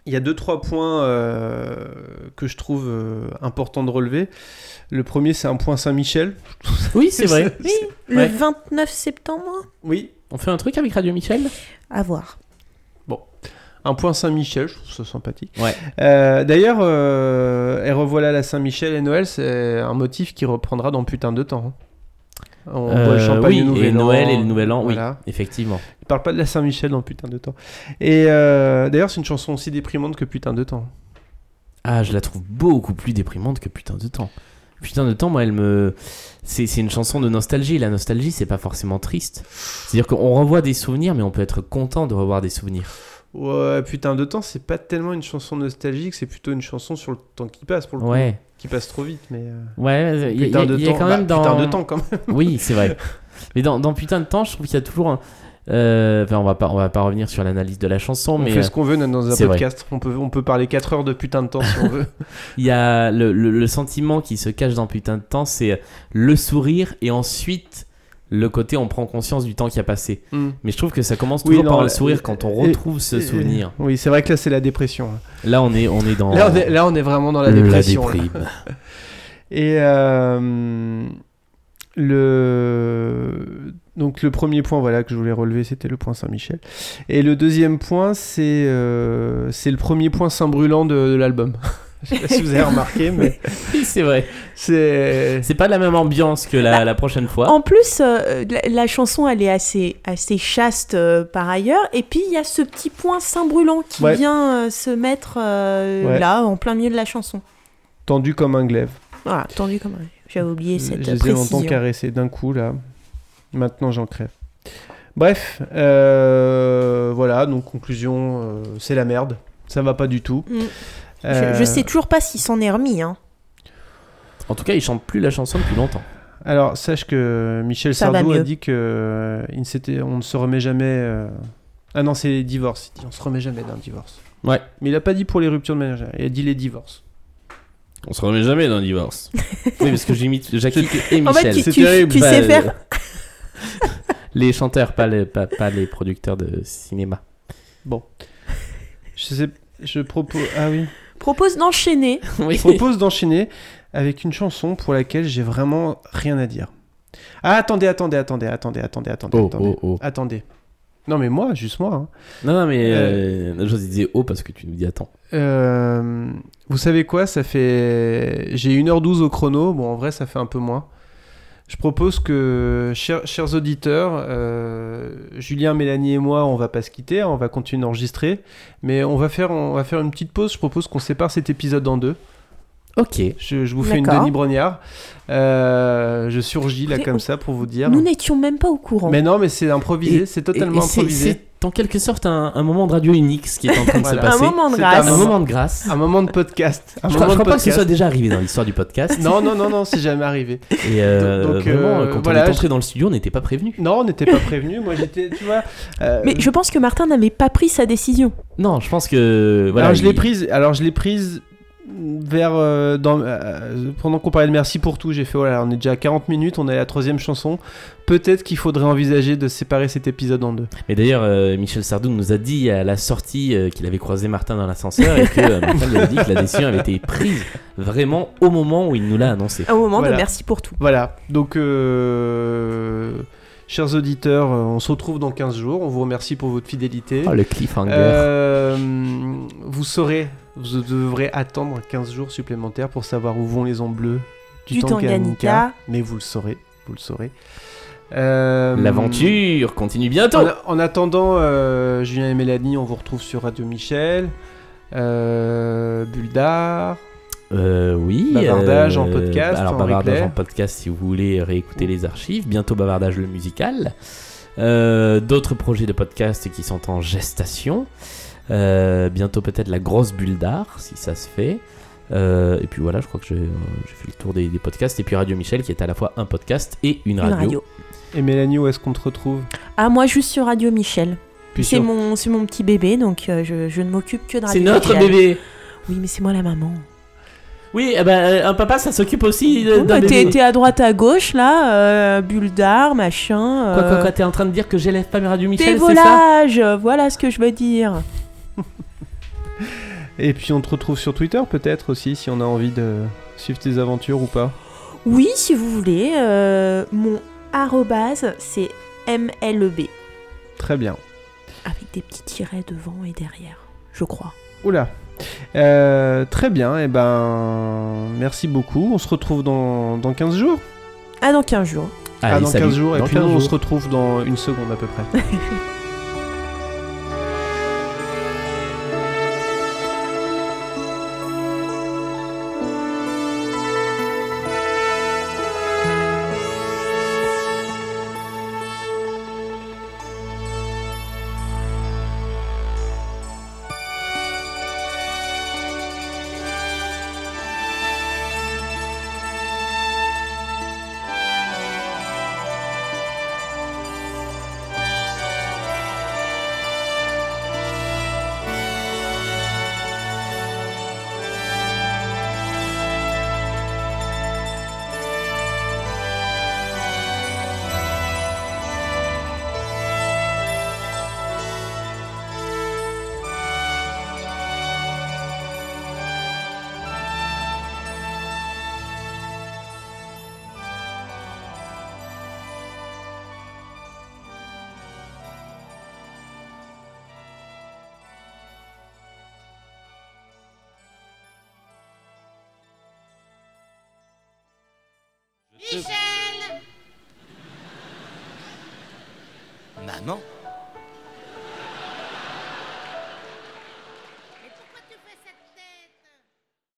Il y a deux, trois points euh, que je trouve euh, importants de relever. Le premier, c'est un point Saint-Michel. Oui, c'est vrai. Oui, le Ouais. 29 septembre, Oui, On fait un truc avec Radio Michel? À voir. un point Saint-Michel, je trouve ça sympathique. Ouais. Euh, D'ailleurs, euh, et revoilà la Saint-Michel et Noël, c'est un motif qui reprendra dans Putain de temps. hein. On boit le Euh, champagne oui, Nouvel et An, Noël et le Nouvel An, voilà. oui, effectivement. Il parle pas de la Saint-Michel dans Putain de temps. Et euh, d'ailleurs, c'est une chanson aussi déprimante que Putain de temps. Ah, je la trouve beaucoup plus déprimante que Putain de temps. Putain de temps, moi, elle me. C'est c'est une chanson de nostalgie. La nostalgie, c'est pas forcément triste. C'est-à-dire qu'on revoit des souvenirs, mais on peut être content de revoir des souvenirs. Ouais, Putain de temps, c'est pas tellement une chanson nostalgique, c'est plutôt une chanson sur le temps qui passe, pour le coup. Ouais. Qui passe trop vite, mais. euh, Ouais, il y, il y a- de y a quand bah, même dans. Putain de temps quand même. Oui, c'est vrai. Mais dans, dans Putain de temps, je trouve qu'il y a toujours un. Euh, Enfin, on va pas, on va pas revenir sur l'analyse de la chanson, On mais fait euh, ce qu'on veut dans un c'est vrai. podcast. On peut, on peut parler 4 heures de putain de temps si on veut. il y a le, le- le sentiment qui se cache dans putain de temps, c'est le sourire et ensuite le côté on prend conscience du temps qui a passé. Hmm. Mais je trouve que ça commence Oui, toujours non, par le euh, sourire quand on et- retrouve ce et- souvenir. Oui, c'est vrai que là, c'est la dépression. Là, on est, on est dans Là, on est, là, on est vraiment dans la dépression. déprime. Et euh, le donc le premier point voilà que je voulais relever c'était le point Saint-Michel et le deuxième point c'est euh, c'est le premier point Saint brûlant de, de l'album. je sais pas si vous avez remarqué mais Oui, c'est vrai. c'est C'est pas la même ambiance que la, Bah, la prochaine fois. En plus, euh, la, la chanson, elle est assez, assez chaste euh, par ailleurs. Et puis, il y a ce petit point Saint Brûlant qui Ouais. vient euh, se mettre euh, Ouais. là, en plein milieu de la chanson. tendu comme un glaive. Voilà, tendu comme un- J'avais oublié cette je les ai longtemps précision. caressés d'un coup là. Maintenant j'en crève. Bref, euh, voilà donc conclusion euh, c'est la merde. Ça va pas du tout. Mm. Je, Euh, je sais toujours pas s'il s'en est remis. Hein. En tout cas, il chante plus la chanson depuis longtemps. Alors, sache que Michel Ça Sardou a dit que euh, il ne s'était- on ne se remet jamais. euh, Ah non, c'est les divorces. Il dit on se remet jamais d'un divorce. Ouais. Mais il a pas dit pour les ruptures de ménage. Il a dit les divorces. On se remet jamais d'un divorce. oui, parce que j'imite Jackie et En fait, Michel. tu, C'est tu- terrible. tu Pas, sais euh, faire. les chanteurs, pas les, pas, pas les producteurs de cinéma. Je sais. Je propose. Ah oui. Propose d'enchaîner. Oui. Propose d'enchaîner avec une chanson pour laquelle j'ai vraiment rien à dire. Ah attendez, attendez, attendez, attendez, attendez, attendez, Oh, attendez. oh, oh. Attendez. Non mais moi, juste moi. hein. Non, non, mais euh, je disais oh parce que tu nous dis attends. Euh, vous savez quoi Ça fait. J'ai 1h12 au chrono. Bon, en vrai, ça fait un peu moins. Je propose que, chers, chers auditeurs, euh, Julien, Mélanie et moi, on va pas se quitter, hein, on va continuer d'enregistrer, mais on va faire, on va faire une petite pause. Je propose qu'on sépare cet épisode en deux. Ok. Je, je vous fais une. Denis Brognard. Euh, je surgis là comme ça pour vous dire. Nous n'étions même pas au courant. Mais non, mais c'est improvisé, c'est totalement Et- improvisé. En quelque sorte un, un moment de radio unique ce qui est en train de Voilà. se passer. un moment de grâce. Un moment de grâce. Un moment de podcast. Un je crois, je crois pas que ce soit déjà arrivé dans l'histoire du podcast. Non, non, non, non, c'est jamais arrivé. Et euh, Donc, vraiment, euh, quand voilà, on est entré dans le studio, on n'était pas prévenu. Non, on n'était pas prévenu. Moi, j'étais, tu vois. euh, Mais je pense que Martin n'avait pas pris sa décision. Non, je pense que voilà. alors je l'ai il- prise. Alors je l'ai prise vers euh, dans, euh, pendant qu'on parlait de merci pour tout. J'ai fait voilà, on est déjà à 40 minutes. On est à la troisième chanson. Peut-être qu'il faudrait envisager de séparer cet épisode en deux. Mais d'ailleurs, euh, Michel Sardou nous a dit à la sortie euh, qu'il avait croisé Martin dans l'ascenseur et que Martin lui a dit que la décision avait été prise vraiment au moment où il nous l'a annoncé. Au moment Voilà. de merci pour tout. Voilà. Donc. Chers auditeurs, euh, on se retrouve dans 15 jours. On vous remercie pour votre fidélité. Oh, le cliffhanger. Euh, vous saurez, vous devrez attendre 15 jours supplémentaires pour savoir où vont les ondes bleues du, Du Tanganyika. Mais vous le saurez, vous le saurez. Euh, L'aventure continue bientôt. En, en attendant, euh, Julien et Mélanie, on vous retrouve sur Radio Michel, euh, Bulldar. Euh, oui. Bavardage en podcast, Alors, en bavardage replay. en podcast si vous voulez réécouter les archives. Bientôt bavardage le musical. Euh, D'autres projets de podcast qui sont en gestation. Euh, bientôt peut-être la grosse bulle d'art si ça se fait. Euh, et puis voilà, je crois que j'ai euh, fait le tour des, des podcasts. Et puis Radio Michel qui est à la fois un podcast et une Une radio. radio. Et Mélanie, où est-ce qu'on te retrouve? Ah, moi, juste sur Radio Michel. C'est sur- mon, c'est mon petit bébé, donc euh, je, je ne m'occupe que de C'est Radio notre Michel. bébé. Oui, mais c'est moi la maman. Oui, eh ben, euh, un papa ça s'occupe aussi d'un bah, t'es, bébé. t'es à droite, à gauche, là, euh, bulle d'art, machin. Quoi, quoi, euh, quoi, t'es en train de dire que j'élève pas mes Radio Michel, c'est ça voilà ce que je veux dire. Et puis on te retrouve sur Twitter peut-être aussi, si on a envie de suivre tes aventures ou pas. Oui, si vous voulez, euh, mon arrobase, c'est MLB, Très bien. avec des petits tirets devant et derrière, je crois. Oula. Euh, très bien, et ben merci beaucoup. On se retrouve dans, dans 15 jours. Ah, dans 15 jours. ah, dans salut. 15 jours, et Dans puis 15 nous on se retrouve dans une seconde à peu près.